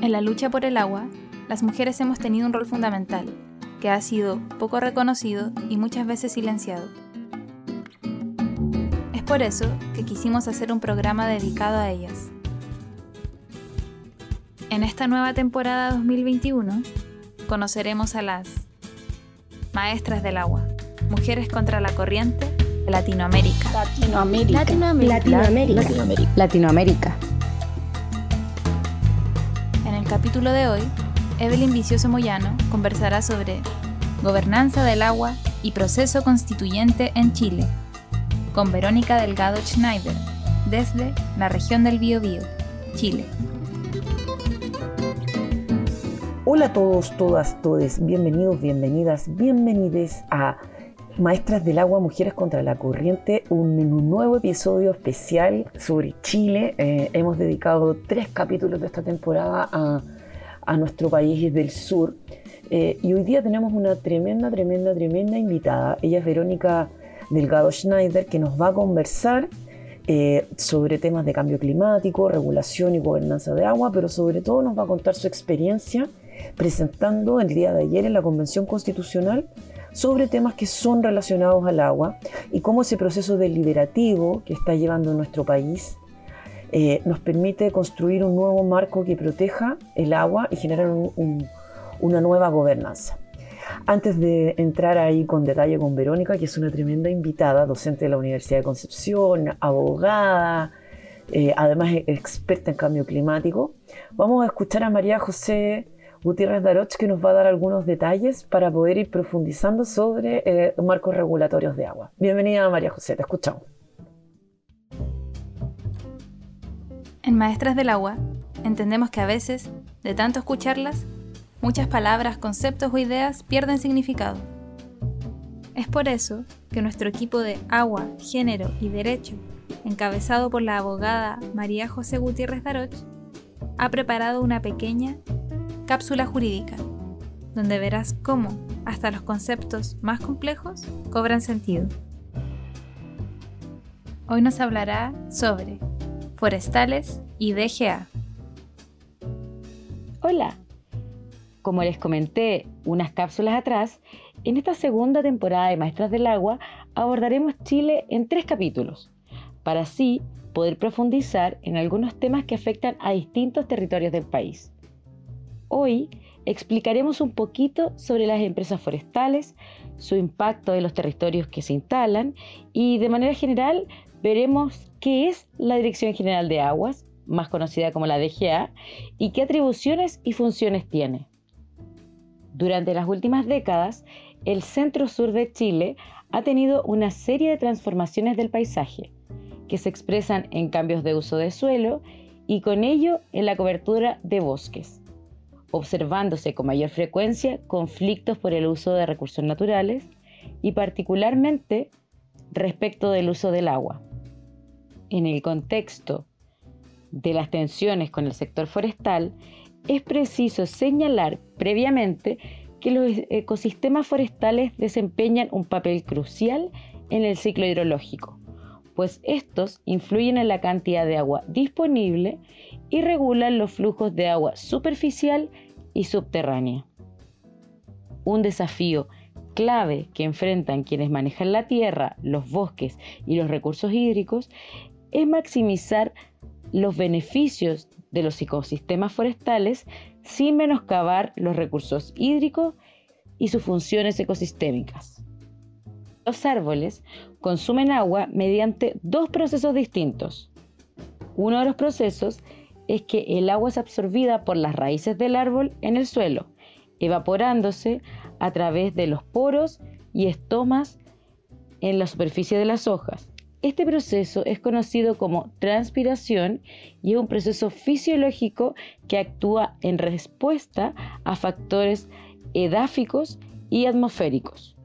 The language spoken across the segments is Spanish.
En la lucha por el agua, las mujeres hemos tenido un rol fundamental, que ha sido poco reconocido y muchas veces silenciado. Es por eso que quisimos hacer un programa dedicado a ellas. En esta nueva temporada 2021 conoceremos a las Maestras del Agua, Mujeres contra la Corriente de Latinoamérica. Latinoamérica. Latinoamérica. Latinoamérica. Latinoamérica. Capítulo de hoy, Evelyn Vicioso Moyano conversará sobre gobernanza del agua y proceso constituyente en Chile, con Verónica Delgado Schneider, desde la región del Biobío, Chile. Hola a todos, todas, todes, bienvenidos, bienvenidas, bienvenides a Maestras del Agua, Mujeres contra la Corriente, un, nuevo episodio especial sobre Chile. Eh, hemos dedicado tres capítulos de esta temporada a, a nuestro país del sur. Eh, y hoy día tenemos una tremenda, tremenda, tremenda invitada. Ella es Verónica Delgado Schneider, que nos va a conversar eh, sobre temas de cambio climático, regulación y gobernanza de agua, pero sobre todo nos va a contar su experiencia presentando el día de ayer en la Convención Constitucional sobre temas que son relacionados al agua y cómo ese proceso deliberativo que está llevando nuestro país eh, nos permite construir un nuevo marco que proteja el agua y generar una nueva gobernanza. Antes de entrar ahí con detalle con Verónica, que es una tremenda invitada, docente de la Universidad de Concepción, abogada, eh, además experta en cambio climático, vamos a escuchar a María José Gutiérrez Daroch que nos va a dar algunos detalles para poder ir profundizando sobre eh, marcos regulatorios de agua. Bienvenida María José, te escuchamos. En Maestras del Agua, entendemos que a veces, de tanto escucharlas, muchas palabras, conceptos o ideas pierden significado. Es por eso que nuestro equipo de Agua, Género y Derecho, encabezado por la abogada María José Gutiérrez Daroch, ha preparado una pequeña Cápsula Jurídica, donde verás cómo hasta los conceptos más complejos cobran sentido. Hoy nos hablará sobre forestales y DGA. Hola, como les comenté unas cápsulas atrás, en esta segunda temporada de Maestras del Agua abordaremos Chile en tres capítulos, para así poder profundizar en algunos temas que afectan a distintos territorios del país. Hoy explicaremos un poquito sobre las empresas forestales, su impacto en los territorios que se instalan y de manera general veremos qué es la Dirección General de Aguas, más conocida como la DGA, y qué atribuciones y funciones tiene. Durante las últimas décadas, el centro sur de Chile ha tenido una serie de transformaciones del paisaje, que se expresan en cambios de uso de suelo y con ello en la cobertura de bosques observándose con mayor frecuencia conflictos por el uso de recursos naturales y particularmente respecto del uso del agua. En el contexto de las tensiones con el sector forestal, es preciso señalar previamente que los ecosistemas forestales desempeñan un papel crucial en el ciclo hidrológico, pues estos influyen en la cantidad de agua disponible y regulan los flujos de agua superficial y subterránea. Un desafío clave que enfrentan quienes manejan la tierra, los bosques y los recursos hídricos es maximizar los beneficios de los ecosistemas forestales sin menoscabar los recursos hídricos y sus funciones ecosistémicas. Los árboles consumen agua mediante dos procesos distintos. Uno de los procesos es que el agua es absorbida por las raíces del árbol en el suelo, evaporándose a través de los poros y estomas en la superficie de las hojas. Este proceso es conocido como transpiración y es un proceso fisiológico que actúa en respuesta a factores edáficos y atmosféricos.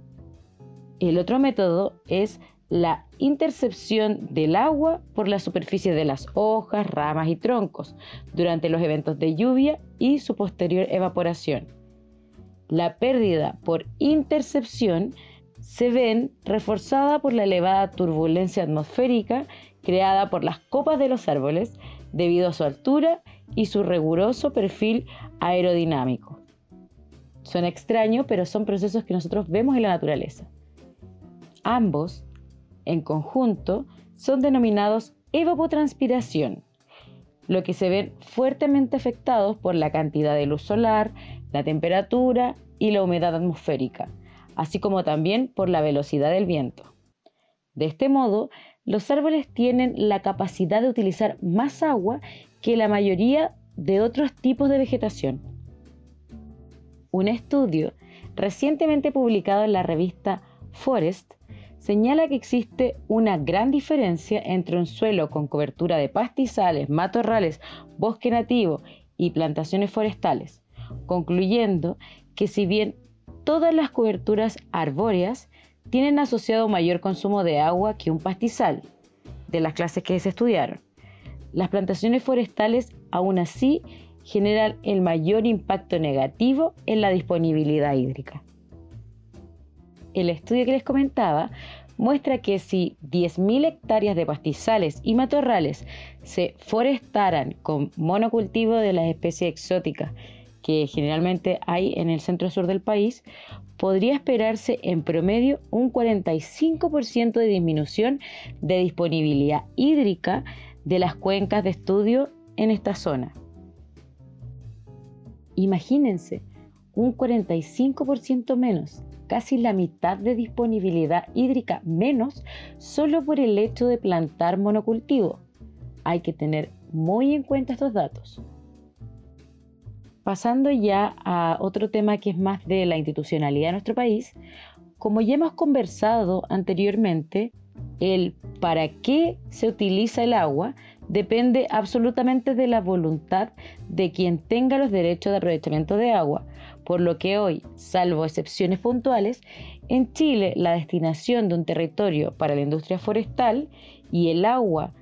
El otro método es la intercepción del agua por la superficie de las hojas, ramas y troncos durante los eventos de lluvia y su posterior evaporación. La pérdida por intercepción se ven reforzada por la elevada turbulencia atmosférica creada por las copas de los árboles debido a su altura y su riguroso perfil aerodinámico. Son extraños, pero son procesos que nosotros vemos en la naturaleza. Ambos, en conjunto, son denominados evapotranspiración, lo que se ven fuertemente afectados por la cantidad de luz solar, la temperatura y la humedad atmosférica, así como también por la velocidad del viento. De este modo, los árboles tienen la capacidad de utilizar más agua que la mayoría de otros tipos de vegetación. Un estudio recientemente publicado en la revista Forest señala que existe una gran diferencia entre un suelo con cobertura de pastizales, matorrales, bosque nativo y plantaciones forestales, concluyendo que si bien todas las coberturas arbóreas tienen asociado mayor consumo de agua que un pastizal, de las clases que se estudiaron. Las plantaciones forestales aún así generan el mayor impacto negativo en la disponibilidad hídrica. El estudio que les comentaba muestra que si 10.000 hectáreas de pastizales y matorrales se forestaran con monocultivo de las especies exóticas que generalmente hay en el centro sur del país, podría esperarse en promedio un 45% de disminución de disponibilidad hídrica de las cuencas de estudio en esta zona. Imagínense, un 45% menos, casi la mitad de disponibilidad hídrica menos solo por el hecho de plantar monocultivo. Hay que tener muy en cuenta estos datos. Pasando ya a otro tema que es más de la institucionalidad de nuestro país, como ya hemos conversado anteriormente, el para qué se utiliza el agua depende absolutamente de la voluntad de quien tenga los derechos de aprovechamiento de agua, por lo que hoy, salvo excepciones puntuales, en Chile la destinación de un territorio para la industria forestal y el agua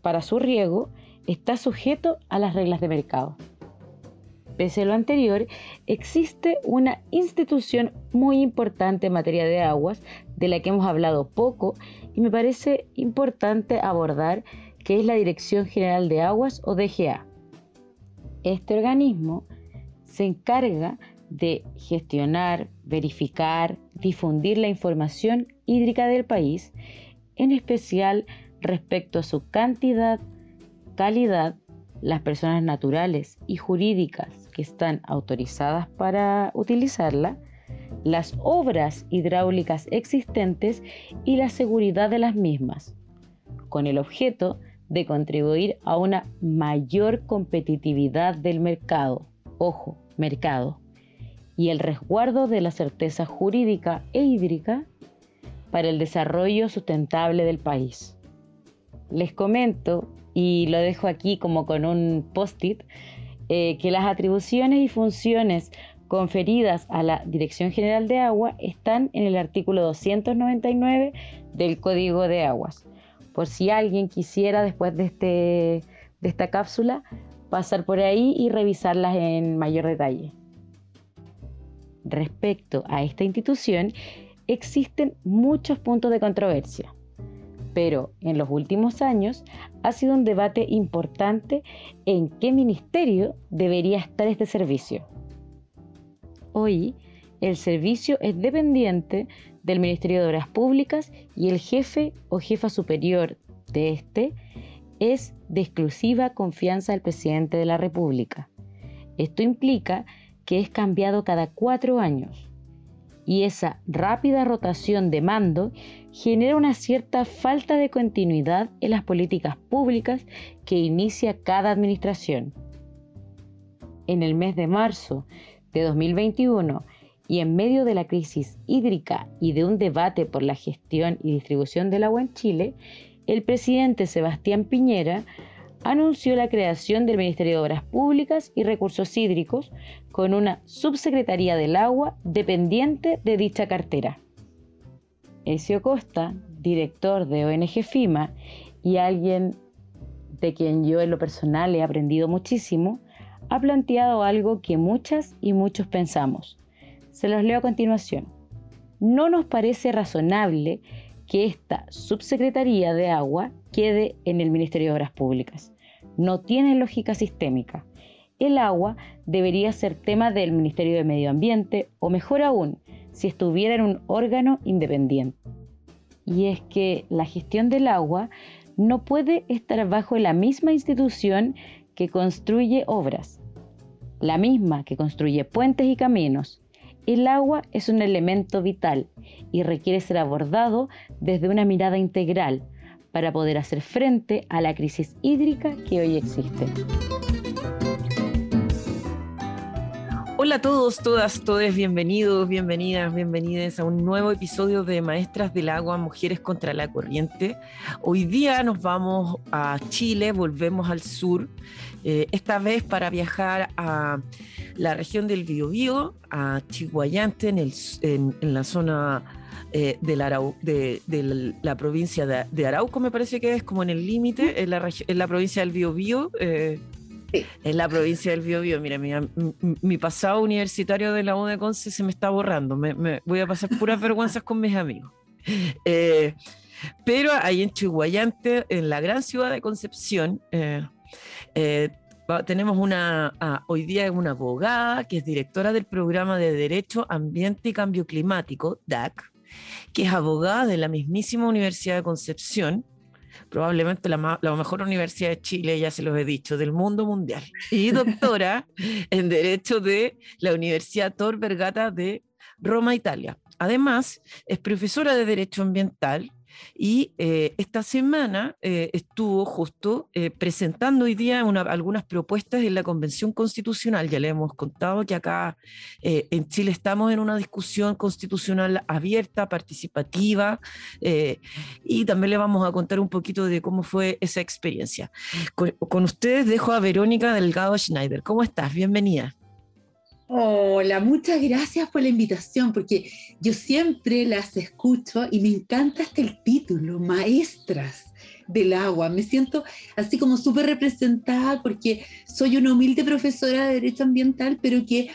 para su riego está sujeto a las reglas de mercado. Pese a lo anterior, existe una institución muy importante en materia de aguas, de la que hemos hablado poco y me parece importante abordar, que es la Dirección General de Aguas o DGA. Este organismo se encarga de gestionar, verificar, difundir la información hídrica del país, en especial respecto a su cantidad, calidad, las personas naturales y jurídicas que están autorizadas para utilizarla, las obras hidráulicas existentes y la seguridad de las mismas, con el objeto de contribuir a una mayor competitividad del mercado, ojo, mercado, y el resguardo de la certeza jurídica e hídrica para el desarrollo sustentable del país. Les comento, y lo dejo aquí como con un post-it, eh, que las atribuciones y funciones conferidas a la Dirección General de Agua están en el artículo 299 del Código de Aguas. Por si alguien quisiera después de, este, de esta cápsula pasar por ahí y revisarlas en mayor detalle. Respecto a esta institución, existen muchos puntos de controversia pero en los últimos años ha sido un debate importante en qué ministerio debería estar este servicio. Hoy, el servicio es dependiente del Ministerio de Obras Públicas y el jefe o jefa superior de este es de exclusiva confianza del presidente de la República. Esto implica que es cambiado cada cuatro años y esa rápida rotación de mando genera una cierta falta de continuidad en las políticas públicas que inicia cada administración. En el mes de marzo de 2021 y en medio de la crisis hídrica y de un debate por la gestión y distribución del agua en Chile, el presidente Sebastián Piñera anunció la creación del Ministerio de Obras Públicas y Recursos Hídricos con una subsecretaría del agua dependiente de dicha cartera. Ezio Costa, director de ONG FIMA y alguien de quien yo en lo personal he aprendido muchísimo, ha planteado algo que muchas y muchos pensamos. Se los leo a continuación. No nos parece razonable que esta subsecretaría de agua quede en el Ministerio de Obras Públicas no tiene lógica sistémica. El agua debería ser tema del Ministerio de Medio Ambiente o mejor aún, si estuviera en un órgano independiente. Y es que la gestión del agua no puede estar bajo la misma institución que construye obras, la misma que construye puentes y caminos. El agua es un elemento vital y requiere ser abordado desde una mirada integral para poder hacer frente a la crisis hídrica que hoy existe. Hola a todos, todas, todos, bienvenidos, bienvenidas, bienvenidas a un nuevo episodio de Maestras del Agua, Mujeres contra la Corriente. Hoy día nos vamos a Chile, volvemos al sur, eh, esta vez para viajar a la región del Biobío, a Chihuayante, en, el, en, la zona eh, de, la provincia de, Arauco, me parece que es como en el límite, en la, en la provincia del Biobío. Eh, en la provincia del Biobío. Mira, mi, pasado universitario de la U de Conce se me está borrando. Me, voy a pasar puras vergüenzas con mis amigos. Eh, pero ahí en Chihuayante, en la gran ciudad de Concepción, eh, eh, tenemos una, ah, hoy día una abogada que es directora del programa de Derecho, Ambiente y Cambio Climático, DAC, que es abogada de la mismísima Universidad de Concepción probablemente la, mejor universidad de Chile, ya se los he dicho, del mundo mundial, y doctora en Derecho de la Universidad Tor Vergata de Roma, Italia. Además, es profesora de Derecho Ambiental y eh, esta semana eh, estuvo justo eh, presentando hoy día algunas propuestas en la Convención Constitucional. Ya le hemos contado que acá en Chile estamos en una discusión constitucional abierta, participativa, y también le vamos a contar un poquito de cómo fue esa experiencia. con ustedes dejo a Verónica Delgado Schneider. ¿Cómo estás? Bienvenida. Hola, muchas gracias por la invitación, porque yo siempre las escucho y me encanta hasta el título, Maestras del Agua. Me siento así como súper representada porque soy una humilde profesora de Derecho Ambiental, pero que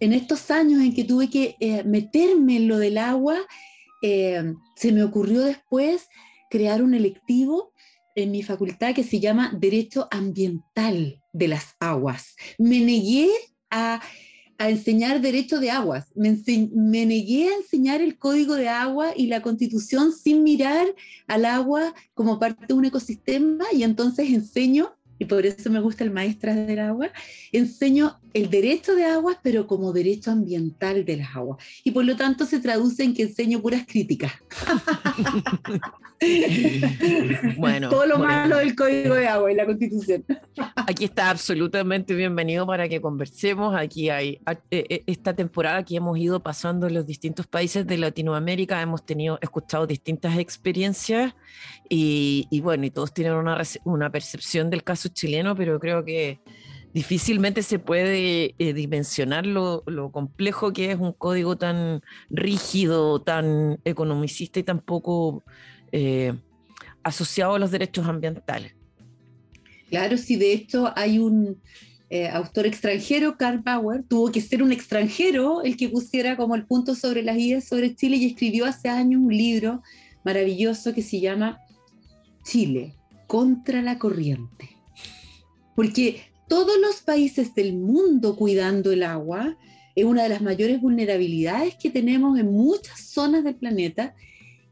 en estos años en que tuve que eh, meterme en lo del agua, eh, se me ocurrió después crear un electivo en mi facultad que se llama Derecho Ambiental de las Aguas. Me negué a a enseñar derecho de aguas. Me, negué a enseñar el código de agua y la constitución sin mirar al agua como parte de un ecosistema y entonces enseño y por eso me gusta el Maestras del Agua, enseño el derecho de aguas, pero como derecho ambiental de las aguas. Y por lo tanto se traduce en que enseño puras críticas. bueno, Todo lo malo del Código de Agua y la Constitución. Aquí está absolutamente bienvenido para que conversemos. Aquí hay eh, eh, esta temporada que hemos ido pasando en los distintos países de Latinoamérica, hemos tenido, escuchado distintas experiencias y, bueno, y todos tienen una, una percepción del caso chileno, pero creo que difícilmente se puede eh, dimensionar lo, complejo que es un código tan rígido, tan economicista y tan poco eh, asociado a los derechos ambientales. Claro, sí, de hecho hay un eh, autor extranjero, Karl Bauer, tuvo que ser un extranjero el que pusiera como el punto sobre las ideas sobre Chile y escribió hace años un libro maravilloso que se llama Chile, contra la corriente porque todos los países del mundo cuidando el agua es una de las mayores vulnerabilidades que tenemos en muchas zonas del planeta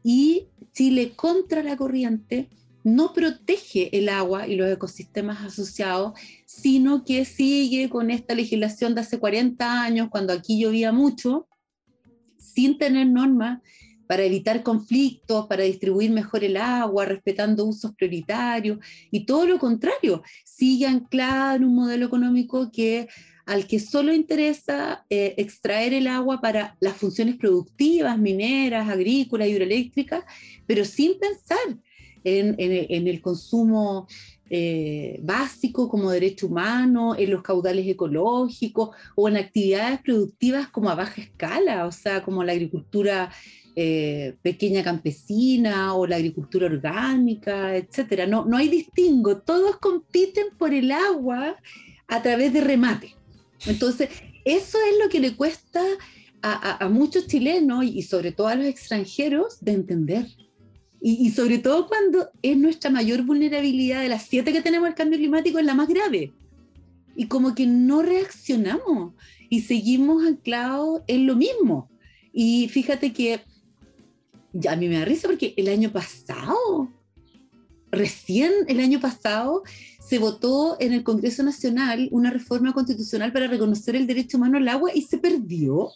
y Chile contra la corriente no protege el agua y los ecosistemas asociados, sino que sigue con esta legislación de hace 40 años, cuando aquí llovía mucho, sin tener normas para evitar conflictos, para distribuir mejor el agua, respetando usos prioritarios, y todo lo contrario, sigue anclada en un modelo económico que al que solo interesa eh, extraer el agua para las funciones productivas, mineras, agrícolas, hidroeléctricas, pero sin pensar en, el consumo eh, básico como derecho humano, en los caudales ecológicos o en actividades productivas como a baja escala, o sea, como la agricultura eh, pequeña campesina o la agricultura orgánica, etcétera. No, no hay distingo, todos compiten por el agua a través de remate. Entonces, eso es lo que le cuesta a, muchos chilenos y sobre todo a los extranjeros de entender. Y, sobre todo cuando es nuestra mayor vulnerabilidad de las siete que tenemos el cambio climático, es la más grave. Y como que no reaccionamos y seguimos anclados en lo mismo. Y fíjate que ya a mí me da risa porque el año pasado, recién el año pasado, se votó en el Congreso Nacional una reforma constitucional para reconocer el derecho humano al agua y se perdió.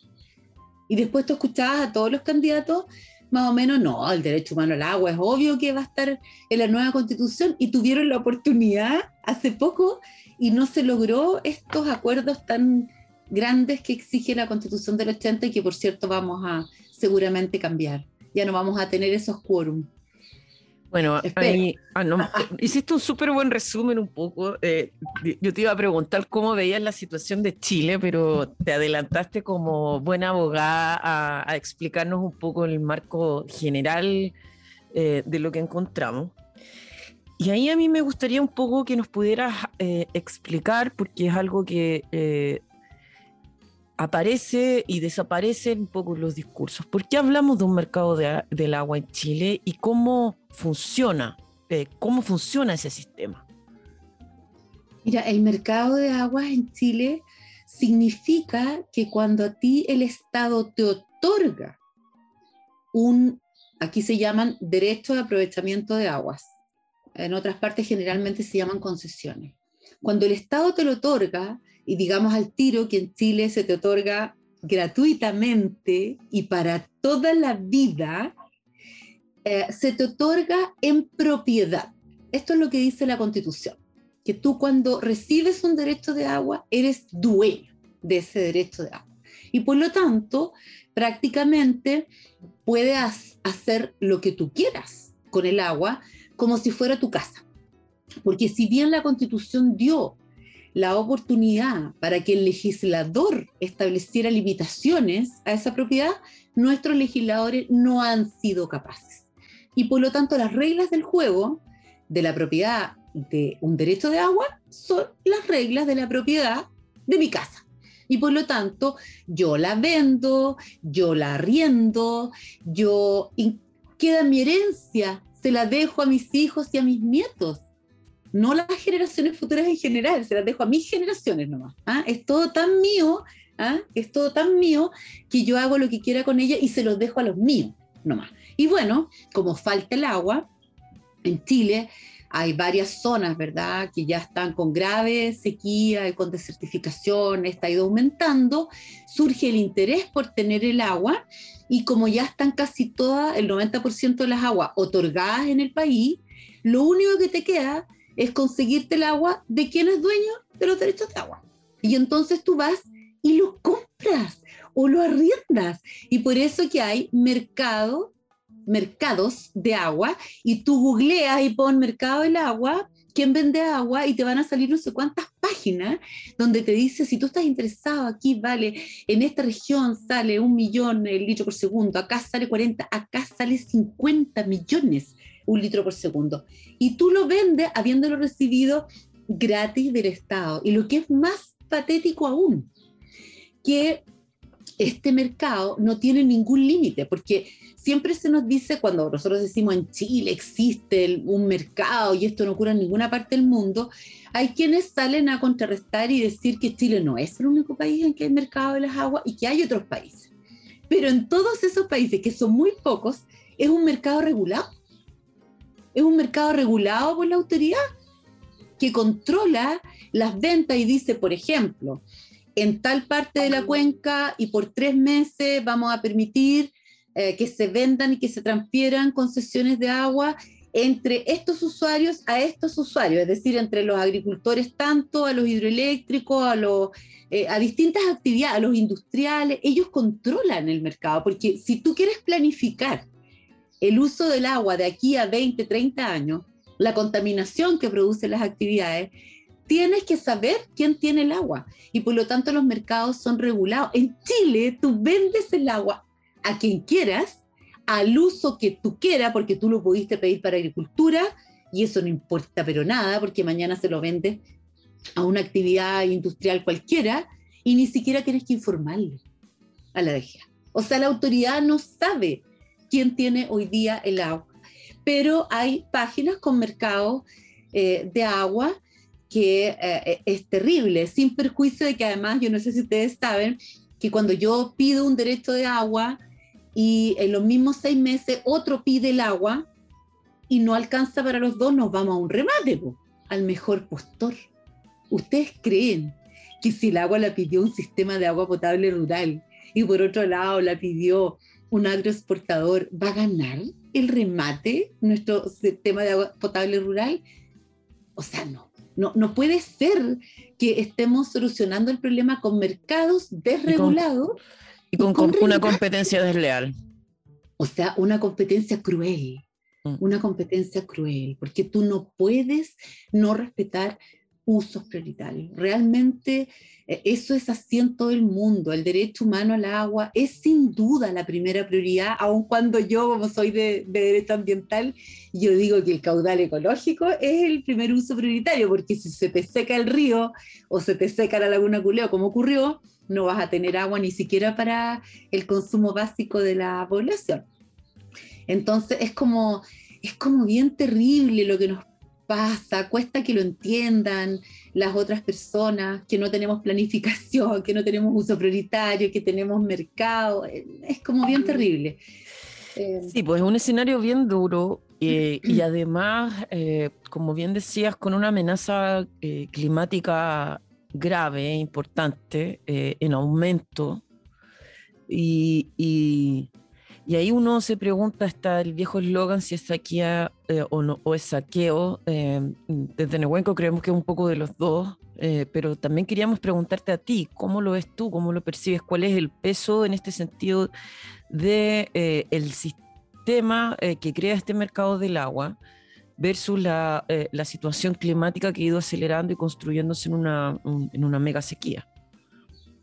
Y después tú escuchabas a todos los candidatos, más o menos, no, el derecho humano al agua es obvio que va a estar en la nueva constitución y tuvieron la oportunidad hace poco y no se logró estos acuerdos tan grandes que exige la constitución del 80 y que por cierto vamos a seguramente cambiar. Ya no vamos a tener esos quórum. Bueno, ah, hiciste un súper buen resumen un poco. Eh, yo te iba a preguntar cómo veías la situación de Chile, pero te adelantaste como buena abogada a, explicarnos un poco el marco general eh, de lo que encontramos. Y ahí a mí me gustaría un poco que nos pudieras eh, explicar, porque es algo que aparece y desaparece un poco los discursos. ¿Por qué hablamos de un mercado del agua en Chile y cómo funciona? Eh, ¿Cómo funciona ese sistema? Mira, el mercado de aguas en Chile significa que cuando a ti el Estado te otorga un, aquí se llaman derechos de aprovechamiento de aguas, en otras partes generalmente se llaman concesiones. Cuando el Estado te lo otorga, y digamos al tiro que en Chile se te otorga gratuitamente y para toda la vida, eh, se te otorga en propiedad. Esto es lo que dice la Constitución, que tú cuando recibes un derecho de agua eres dueño de ese derecho de agua. Y por lo tanto, prácticamente puedes hacer lo que tú quieras con el agua como si fuera tu casa. Porque si bien la Constitución dio la oportunidad para que el legislador estableciera limitaciones a esa propiedad, nuestros legisladores no han sido capaces. Y por lo tanto las reglas del juego de la propiedad de un derecho de agua son las reglas de la propiedad de mi casa. Y por lo tanto, yo la vendo, yo la arriendo, yo queda mi herencia, se la dejo a mis hijos y a mis nietos no las generaciones futuras en general, se las dejo a mis generaciones nomás. ¿ah? Es todo tan mío, ¿ah? es todo tan mío que yo hago lo que quiera con ella y se los dejo a los míos nomás. Y bueno, como falta el agua, en Chile hay varias zonas, ¿verdad?, que ya están con grave sequía y con desertificación, está ido aumentando, surge el interés por tener el agua y como ya están casi todas, el 90% de las aguas otorgadas en el país, lo único que te queda es conseguirte el agua de quien es dueño de los derechos de agua. Y entonces tú vas y lo compras o lo arriendas. Y por eso que hay mercado, mercados de agua y tú googleas y pon mercado del agua, quién vende agua y te van a salir no sé cuántas páginas donde te dice si tú estás interesado aquí vale, en esta región sale un millón el litro por segundo, acá sale 40, acá sale 50 millones un litro por segundo. Y tú lo vendes habiéndolo recibido gratis del Estado. Y lo que es más patético aún, que este mercado no tiene ningún límite, porque siempre se nos dice cuando nosotros decimos en Chile existe un mercado y esto no ocurre en ninguna parte del mundo, hay quienes salen a contrarrestar y decir que Chile no es el único país en que hay mercado de las aguas y que hay otros países. Pero en todos esos países, que son muy pocos, es un mercado regulado es un mercado regulado por la autoridad que controla las ventas y dice, por ejemplo, en tal parte de la cuenca y por tres meses vamos a permitir eh, que se vendan y que se transfieran concesiones de agua entre estos usuarios a estos usuarios, es decir, entre los agricultores tanto, a los hidroeléctricos, a, los, eh, a distintas actividades, a los industriales, ellos controlan el mercado, porque si tú quieres planificar el uso del agua de aquí a 20, 30 años, la contaminación que producen las actividades, tienes que saber quién tiene el agua y por lo tanto los mercados son regulados. En Chile tú vendes el agua a quien quieras, al uso que tú quieras, porque tú lo pudiste pedir para agricultura y eso no importa pero nada, porque mañana se lo vendes a una actividad industrial cualquiera y ni siquiera tienes que informarle a la DGA. O sea, la autoridad no sabe quién tiene hoy día el agua. pero hay páginas con mercados eh, de agua que eh, es terrible, sin perjuicio de que además, yo no sé si ustedes saben, que cuando yo pido un derecho de agua y en los mismos seis meses otro pide el agua y no alcanza para los dos, nos vamos a un remate, al mejor postor. ¿Ustedes creen que si el agua la pidió un sistema de agua potable rural y por otro lado la pidió un agroexportador, va a ganar el remate nuestro sistema de agua potable rural? O sea, no. No, no puede ser que estemos solucionando el problema con mercados desregulados. Y con, una competencia desleal. O sea, una competencia cruel. Mm. Una competencia cruel, porque tú no puedes no respetar usos prioritarios. Realmente eh, eso es así en todo el mundo. El derecho humano al agua es sin duda la primera prioridad, aun cuando yo, como soy de, derecho ambiental, yo digo que el caudal ecológico es el primer uso prioritario, porque si se te seca el río o se te seca la laguna Culeo, como ocurrió, no vas a tener agua ni siquiera para el consumo básico de la población. Entonces es como, es como bien terrible lo que nos pasa, cuesta que lo entiendan las otras personas, que no tenemos planificación, que no tenemos uso prioritario, que tenemos mercado, es como bien terrible. Eh, sí, pues es un escenario bien duro eh, y además, eh, como bien decías, con una amenaza climática grave, importante, en aumento. y, y ahí uno se pregunta, está el viejo eslogan si es saquea eh, o, no, o es saqueo. Eh, desde Nehuenco creemos que es un poco de los dos, eh, pero también queríamos preguntarte a ti, ¿cómo lo ves tú? ¿Cómo lo percibes? ¿Cuál es el peso en este sentido de el sistema que crea este mercado del agua versus la, la, situación climática que ha ido acelerando y construyéndose en una, en una mega sequía?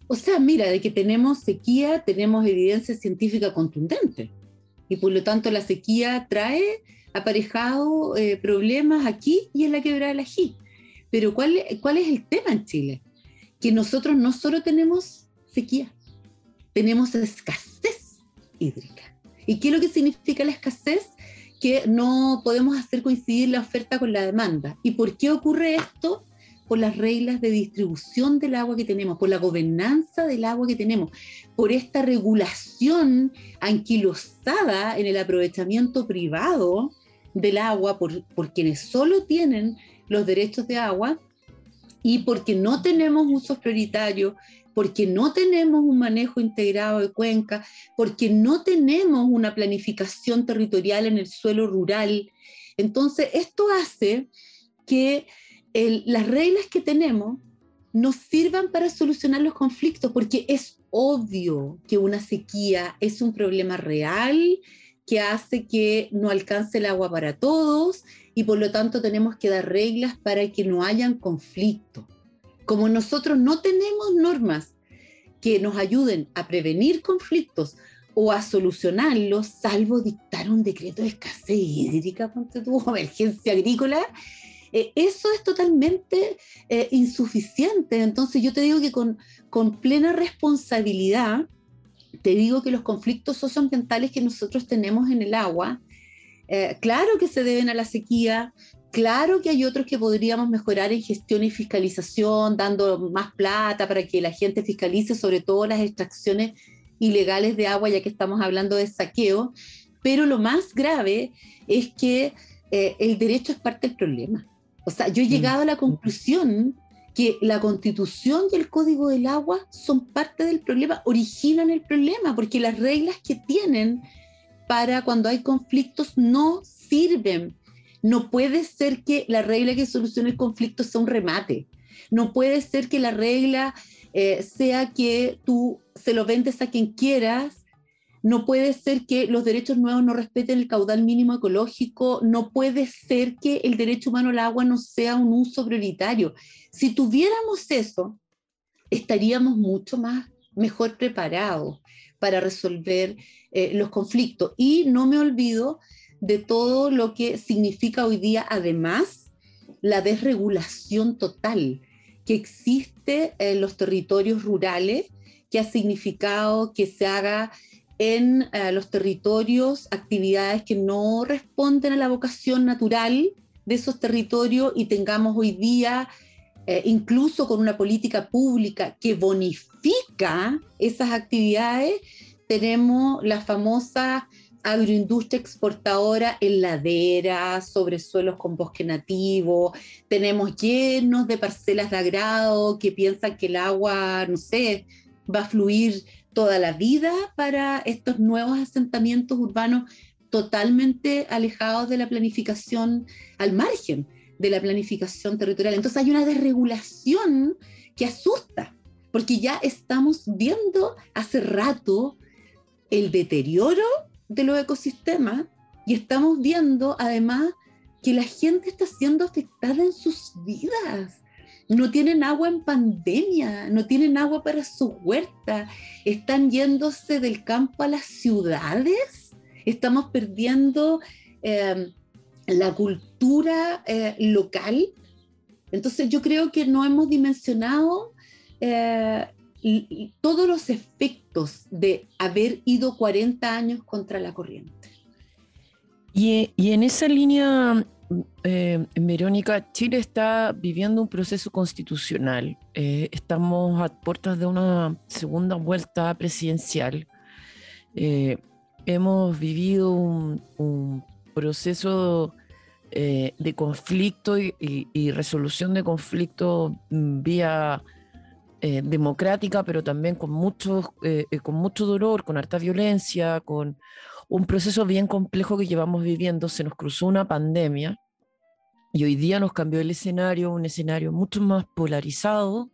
O sea, mira, de que tenemos sequía, tenemos evidencia científica contundente. Y por lo tanto la sequía trae aparejado eh, problemas aquí y en la quebrada del ají. Pero ¿cuál, ¿cuál es el tema en Chile? Que nosotros no solo tenemos sequía, tenemos escasez hídrica. ¿Y qué es lo que significa la escasez? Que no podemos hacer coincidir la oferta con la demanda. ¿Y por qué ocurre esto? Por las reglas de distribución del agua que tenemos, por la gobernanza del agua que tenemos, por esta regulación anquilosada en el aprovechamiento privado del agua por, por quienes solo tienen los derechos de agua y porque no tenemos usos prioritarios, porque no tenemos un manejo integrado de cuenca, porque no tenemos una planificación territorial en el suelo rural. Entonces, esto hace que las reglas que tenemos nos sirvan para solucionar los conflictos, porque es obvio que una sequía es un problema real que hace que no alcance el agua para todos y por lo tanto tenemos que dar reglas para que no hayan conflictos. Como nosotros no tenemos normas que nos ayuden a prevenir conflictos o a solucionarlos, salvo dictar un decreto de escasez hídrica, ponte tu emergencia agrícola, eh, eso es totalmente eh, insuficiente. Entonces yo te digo que con, plena responsabilidad, te digo que los conflictos socioambientales que nosotros tenemos en el agua, eh, claro que se deben a la sequía, claro que hay otros que podríamos mejorar en gestión y fiscalización, dando más plata para que la gente fiscalice sobre todo las extracciones ilegales de agua, ya que estamos hablando de saqueo, pero lo más grave es que el derecho es parte del problema. O sea, yo he mm. llegado a la conclusión que la constitución y el código del agua son parte del problema, originan el problema, porque las reglas que tienen para cuando hay conflictos no sirven. No puede ser que la regla que solucione el conflicto sea un remate. No puede ser que la regla eh, sea que tú se lo vendes a quien quieras no puede ser que los derechos nuevos no respeten el caudal mínimo ecológico, no puede ser que el derecho humano al agua no sea un uso prioritario. Si tuviéramos eso, estaríamos mucho más mejor preparados para resolver eh, los conflictos. Y no me olvido de todo lo que significa hoy día, además, la desregulación total que existe en los territorios rurales, que ha significado que se haga en eh, los territorios actividades que no responden a la vocación natural de esos territorios y tengamos hoy día, eh, incluso con una política pública que bonifica esas actividades, tenemos la famosa agroindustria exportadora en laderas, sobre suelos con bosque nativo, tenemos llenos de parcelas de agrado que piensan que el agua, no sé, va a fluir toda la vida para estos nuevos asentamientos urbanos totalmente alejados de la planificación al margen de la planificación territorial. Entonces hay una desregulación que asusta, porque ya estamos viendo hace rato el deterioro de los ecosistemas y estamos viendo además que la gente está siendo afectada en sus vidas. No tienen agua en pandemia, no tienen agua para su huerta, están yéndose del campo a las ciudades, estamos perdiendo em, la cultura eh, local. Entonces yo creo que no hemos dimensionado eh, todos los efectos de haber ido 40 años contra la corriente. Y, en esa línea, eh, Verónica, Chile está viviendo un proceso constitucional. Eh, estamos a puertas de una segunda vuelta presidencial. Eh, hemos vivido un, proceso de conflicto y, resolución de conflicto vía eh, democrática, pero también con mucho, eh, con mucho dolor, con harta violencia, con un proceso bien complejo que llevamos viviendo. Se nos cruzó una pandemia y hoy día nos cambió el escenario, un escenario mucho más polarizado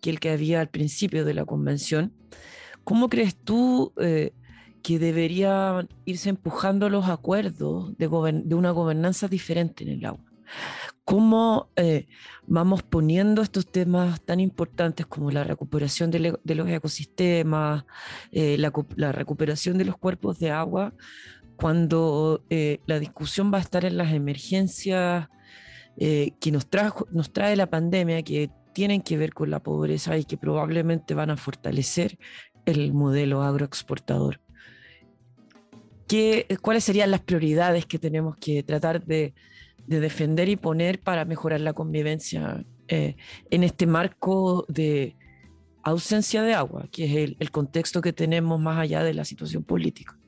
que el que había al principio de la convención. ¿Cómo crees tú que deberían irse empujando los acuerdos de, de una gobernanza diferente en el agua? Cómo eh, vamos poniendo estos temas tan importantes como la recuperación de, los ecosistemas, eh, la, recuperación de los cuerpos de agua, cuando eh, la discusión va a estar en las emergencias que nos, nos trae la pandemia, que tienen que ver con la pobreza y que probablemente van a fortalecer el modelo agroexportador. ¿Qué, ¿Cuáles serían las prioridades que tenemos que tratar de, de defender y poner para mejorar la convivencia eh, en este marco de ausencia de agua, que es el, contexto que tenemos más allá de la situación política.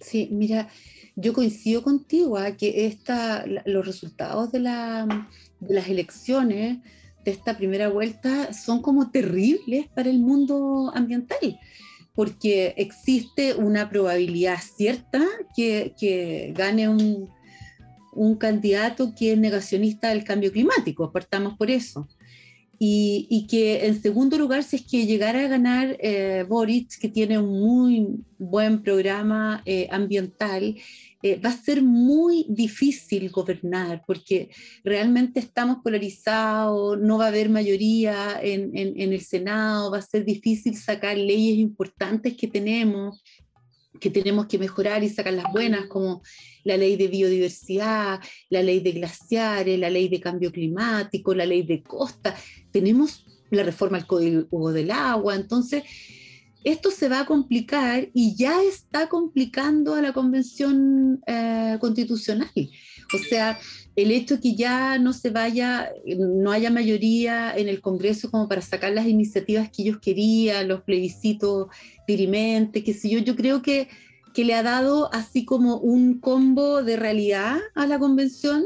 Sí, mira, yo coincido contigo a ¿ah? que esta, los resultados de, la, de las elecciones de esta primera vuelta son como terribles para el mundo ambiental porque existe una probabilidad cierta que, que gane un, un candidato que es negacionista del cambio climático, partamos por eso. Y, que en segundo lugar, si es que llegara a ganar eh, Boric, que tiene un muy buen programa eh, ambiental, eh, va a ser muy difícil gobernar porque realmente estamos polarizados, no va a haber mayoría en, en el Senado, va a ser difícil sacar leyes importantes que tenemos que tenemos que mejorar y sacar las buenas, como la ley de biodiversidad, la ley de glaciares, la ley de cambio climático, la ley de costa. Tenemos la reforma al Código del Agua. Entonces, esto se va a complicar y ya está complicando a la Convención eh, Constitucional. O sea, el hecho que ya no se vaya, no haya mayoría en el Congreso como para sacar las iniciativas que ellos querían, los plebiscitos dirimentes, que sé yo, yo creo que, que le ha dado así como un combo de realidad a la convención,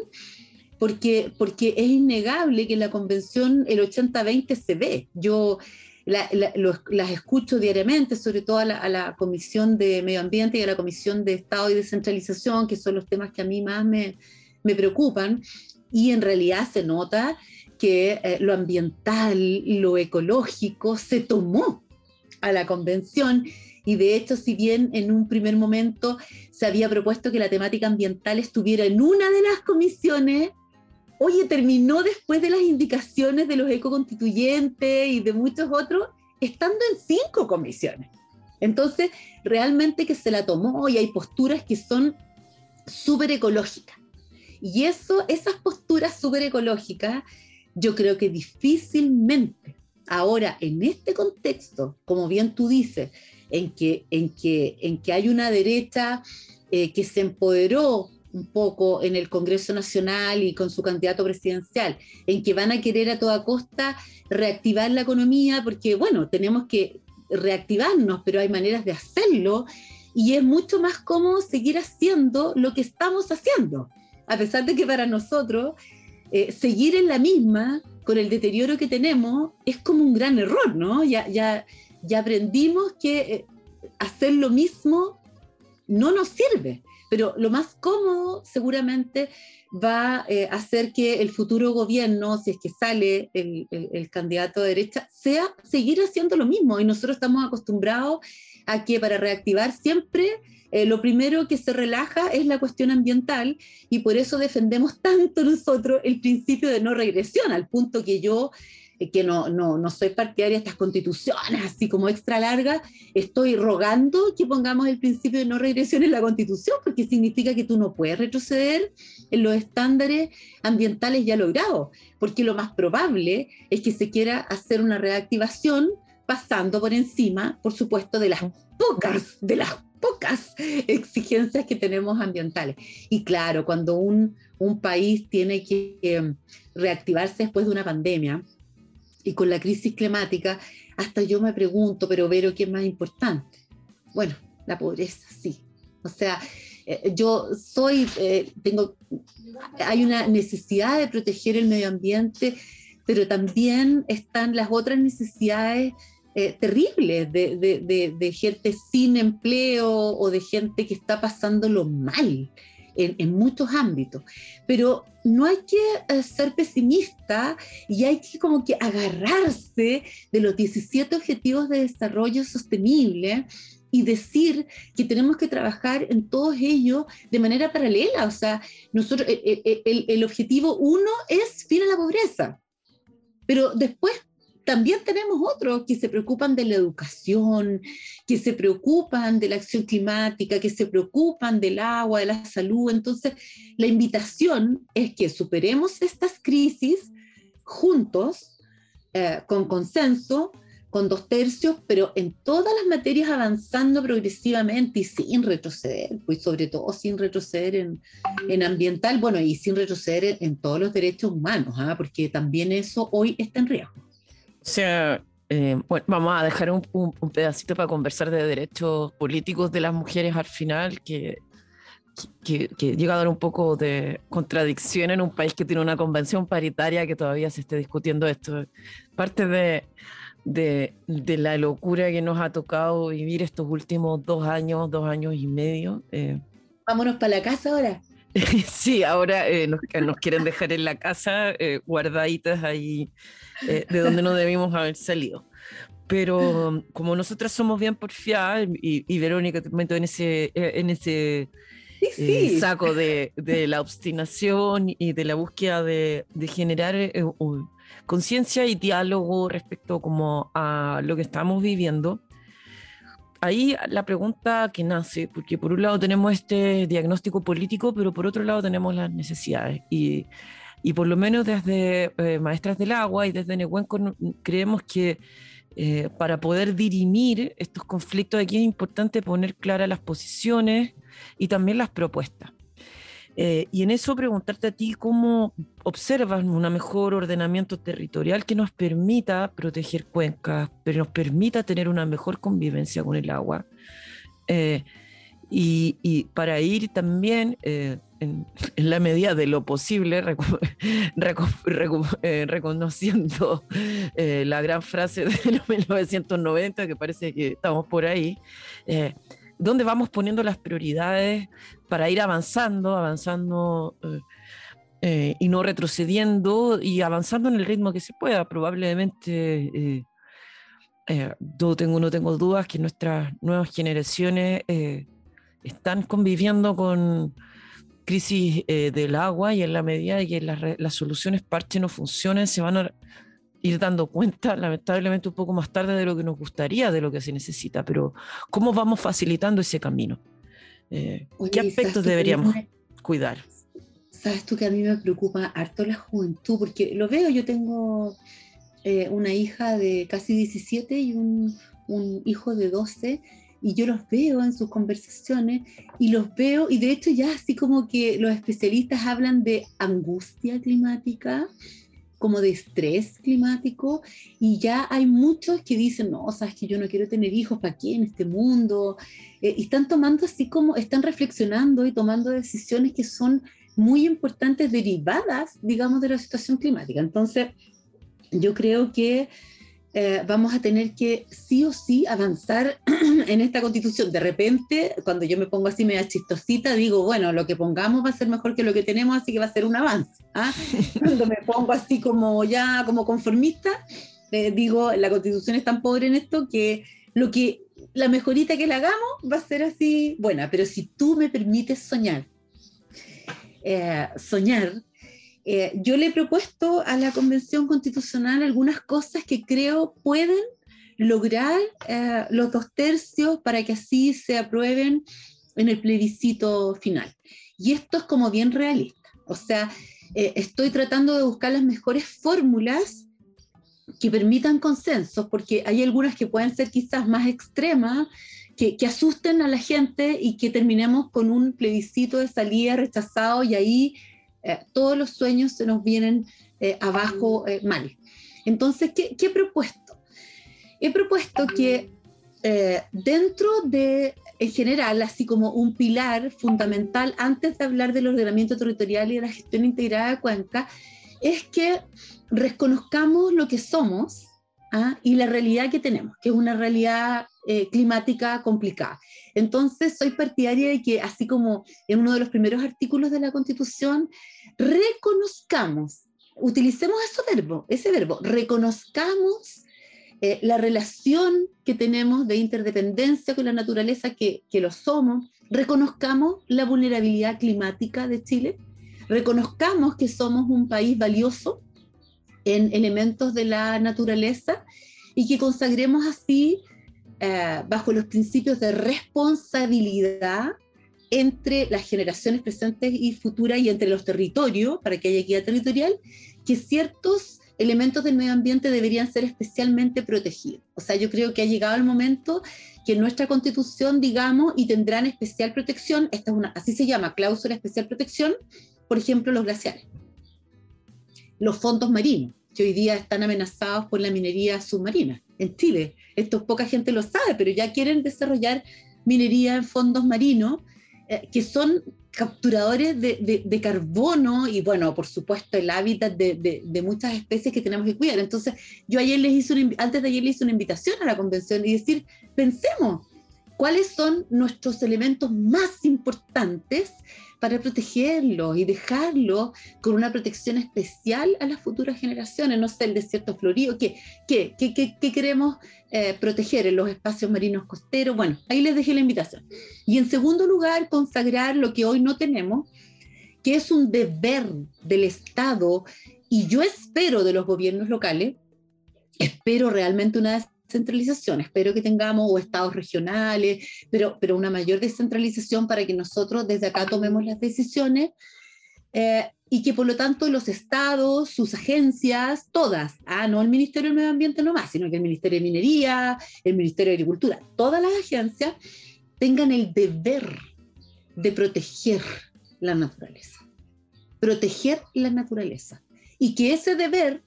porque, porque es innegable que en la convención el 80-20 se ve. Yo las escucho diariamente, sobre todo a la, a la, Comisión de Medio Ambiente y a la Comisión de Estado y Descentralización, que son los temas que a mí más me, me preocupan y en realidad se nota que eh, lo ambiental, lo ecológico se tomó a la convención y de hecho si bien en un primer momento se había propuesto que la temática ambiental estuviera en una de las comisiones, oye, terminó después de las indicaciones de los ecoconstituyentes y de muchos otros, estando en cinco comisiones. Entonces, realmente que se la tomó y hay posturas que son súper ecológicas. Y eso, esas posturas súper ecológicas, yo creo que difícilmente ahora en este contexto, como bien tú dices, en que, en que, en que hay una derecha eh, que se empoderó un poco en el Congreso Nacional y con su candidato presidencial, en que van a querer a toda costa reactivar la economía, porque bueno, tenemos que reactivarnos, pero hay maneras de hacerlo y es mucho más cómodo seguir haciendo lo que estamos haciendo, a pesar de que para nosotros eh, seguir en la misma con el deterioro que tenemos es como un gran error, ¿no? Ya, ya, ya aprendimos que eh, hacer lo mismo no nos sirve, pero lo más cómodo seguramente va eh, a hacer que el futuro gobierno, si es que sale el, el, candidato de derecha, sea seguir haciendo lo mismo. Y nosotros estamos acostumbrados a que para reactivar siempre eh, lo primero que se relaja es la cuestión ambiental y por eso defendemos tanto nosotros el principio de no regresión, al punto que yo eh, que no, no, no, soy partidaria de estas constituciones así como extra largas, estoy rogando que pongamos el principio de no regresión en la constitución, porque significa que tú no puedes retroceder en los estándares ambientales ya logrados, porque lo más probable es que se quiera hacer una reactivación pasando por encima, por supuesto, de las pocas, de las pocas exigencias que tenemos ambientales. Y claro, cuando un, un país tiene que eh, reactivarse después de una pandemia, y con la crisis climática, hasta yo me pregunto, pero Vero, ¿qué es más importante? Bueno, la pobreza, sí. O sea, eh, yo soy, eh, tengo, hay una necesidad de proteger el medio ambiente, pero también están las otras necesidades eh, terribles de, de, de, gente sin empleo o de gente que está pasándolo mal en, muchos ámbitos. Pero no hay que eh, ser pesimista y hay que como que agarrarse de los 17 objetivos de desarrollo sostenible y decir que tenemos que trabajar en todos ellos de manera paralela. O sea, nosotros, el, el objetivo uno es fin a la pobreza, pero después también tenemos otros que se preocupan de la educación, que se preocupan de la acción climática, que se preocupan del agua, de la salud. Entonces, la invitación es que superemos estas crisis juntos, eh, con consenso, con dos tercios, pero en todas las materias avanzando progresivamente y sin retroceder, pues sobre todo sin retroceder en, en ambiental, bueno, y sin retroceder en, todos los derechos humanos, ¿ah? porque también eso hoy está en riesgo. Sea, eh, bueno, vamos a dejar un, pedacito para conversar de derechos políticos de las mujeres al final, que, que, llega a dar un poco de contradicción en un país que tiene una convención paritaria que todavía se esté discutiendo esto. Parte de, de, de la locura que nos ha tocado vivir estos últimos dos años, dos años y medio. Eh. Vámonos para la casa ahora. sí, ahora eh, nos, nos, quieren dejar en la casa guardaditas ahí eh, de donde no debimos haber salido. Pero como nosotras somos bien porfiadas, y, y Verónica te meto en ese, eh, en ese eh, saco de, de, la obstinación y de la búsqueda de, de generar conciencia y diálogo respecto como a lo que estamos viviendo, ahí la pregunta que nace, porque por un lado tenemos este diagnóstico político, pero por otro lado tenemos las necesidades. Y y por lo menos desde eh, Maestras del Agua y desde Nehuenco creemos que eh, para poder dirimir estos conflictos aquí es importante poner claras las posiciones y también las propuestas. Eh, y en eso preguntarte a ti cómo observas un mejor ordenamiento territorial que nos permita proteger cuencas, pero nos permita tener una mejor convivencia con el agua. Y, y, para ir también en, la medida de lo posible, eh, reconociendo eh, la gran frase de los 1990, que parece que estamos por ahí, eh, donde vamos poniendo las prioridades para ir avanzando, avanzando y no retrocediendo y avanzando en el ritmo que se pueda. Probablemente, yo tengo, no tengo dudas que nuestras nuevas generaciones están conviviendo con crisis eh, del agua y en la medida de que las, soluciones parche no funcionen, se van a ir dando cuenta, lamentablemente un poco más tarde de lo que nos gustaría, de lo que se necesita, pero ¿cómo vamos facilitando ese camino? Eh, ¿Qué aspectos deberíamos cuidar? Sabes tú que a mí me preocupa harto la juventud, porque lo veo, yo tengo eh, una hija de casi 17 y un, un hijo de 12 y yo los veo en sus conversaciones y los veo, y de hecho ya así como que los especialistas hablan de angustia climática, como de estrés climático, y ya hay muchos que dicen, no, sabes que yo no quiero tener hijos, ¿para qué en este mundo? Eh, y están tomando así como, están reflexionando y tomando decisiones que son muy importantes derivadas, digamos, de la situación climática. Entonces, yo creo que eh, vamos a tener que sí o sí avanzar en esta constitución. De repente, cuando yo me pongo así media chistosita, digo, bueno, lo que pongamos va a ser mejor que lo que tenemos, así que va a ser un avance. ¿ah? Cuando me pongo así como ya como conformista, eh, digo, la constitución es tan pobre en esto que lo que la mejorita que le hagamos va a ser así buena, pero si tú me permites soñar, eh, soñar eh, yo le he propuesto a la Convención Constitucional algunas cosas que creo pueden lograr eh, los dos tercios para que así se aprueben en el plebiscito final. Y esto es como bien realista. O sea, eh, estoy tratando de buscar las mejores fórmulas que permitan consensos, porque hay algunas que pueden ser quizás más extremas, que, que, asusten a la gente y que terminemos con un plebiscito de salida rechazado y ahí eh, todos los sueños se nos vienen abajo mal. Entonces, ¿qué, he propuesto? He propuesto que dentro de, en general, así como un pilar fundamental antes de hablar del ordenamiento territorial y de la gestión integrada de Cuenca, es que reconozcamos lo que somos ¿ah? y la realidad que tenemos, que es una realidad climática complicada. Entonces, soy partidaria de que, así como en uno de los primeros artículos de la Constitución, reconozcamos, utilicemos ese verbo, ese verbo, reconozcamos eh, la relación que tenemos de interdependencia con la naturaleza, que, que lo somos, reconozcamos la vulnerabilidad climática de Chile, reconozcamos que somos un país valioso en elementos de la naturaleza y que consagremos así, eh, bajo los principios de responsabilidad, entre las generaciones presentes y futuras y entre los territorios, para que haya equidad territorial, que ciertos elementos del medio ambiente deberían ser especialmente protegidos. O sea, yo creo que ha llegado el momento que nuestra constitución, digamos, y tendrán especial protección, esta es una, así se llama, cláusula especial protección, por ejemplo, los glaciares, los fondos marinos, que hoy día están amenazados por la minería submarina en Chile. Esto poca gente lo sabe, pero ya quieren desarrollar minería en fondos marinos eh, que son capturadores de, de, carbono y bueno, por supuesto el hábitat de, de, muchas especies que tenemos que cuidar. Entonces, yo ayer les hice una, antes de ayer les hice una invitación a la convención y decir, pensemos, ¿cuáles son nuestros elementos más importantes para protegerlo y dejarlo con una protección especial a las futuras generaciones, no sé, el desierto florido, ¿qué, qué, qué, qué queremos eh, proteger en los espacios marinos costeros? Bueno, ahí les dejé la invitación. Y en segundo lugar, consagrar lo que hoy no tenemos, que es un deber del Estado y yo espero de los gobiernos locales, espero realmente una centralización. Espero que tengamos o estados regionales, pero, pero una mayor descentralización para que nosotros desde acá tomemos las decisiones eh, y que por lo tanto los estados, sus agencias, todas, ah, no el Ministerio del Medio Ambiente nomás, sino que el Ministerio de Minería, el Ministerio de Agricultura, todas las agencias tengan el deber de proteger la naturaleza. Proteger la naturaleza. Y que ese deber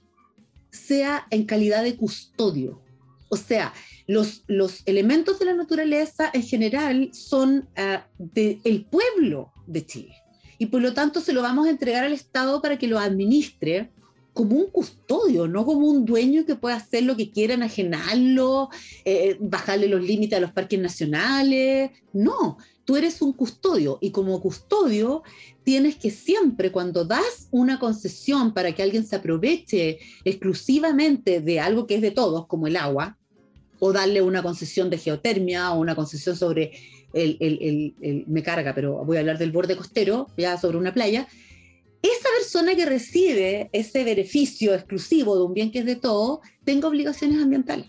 sea en calidad de custodio, o sea, los, los elementos de la naturaleza en general son uh, del pueblo de Chile. Y por lo tanto se lo vamos a entregar al Estado para que lo administre como un custodio, no como un dueño que pueda hacer lo que quiera, enajenarlo, eh, bajarle los límites a los parques nacionales. No, tú eres un custodio y como custodio tienes que siempre cuando das una concesión para que alguien se aproveche exclusivamente de algo que es de todos, como el agua, o darle una concesión de geotermia o una concesión sobre el, el, el, me carga, pero voy a hablar del borde costero, ya sobre una playa, esa persona que recibe ese beneficio exclusivo de un bien que es de todo, tenga obligaciones ambientales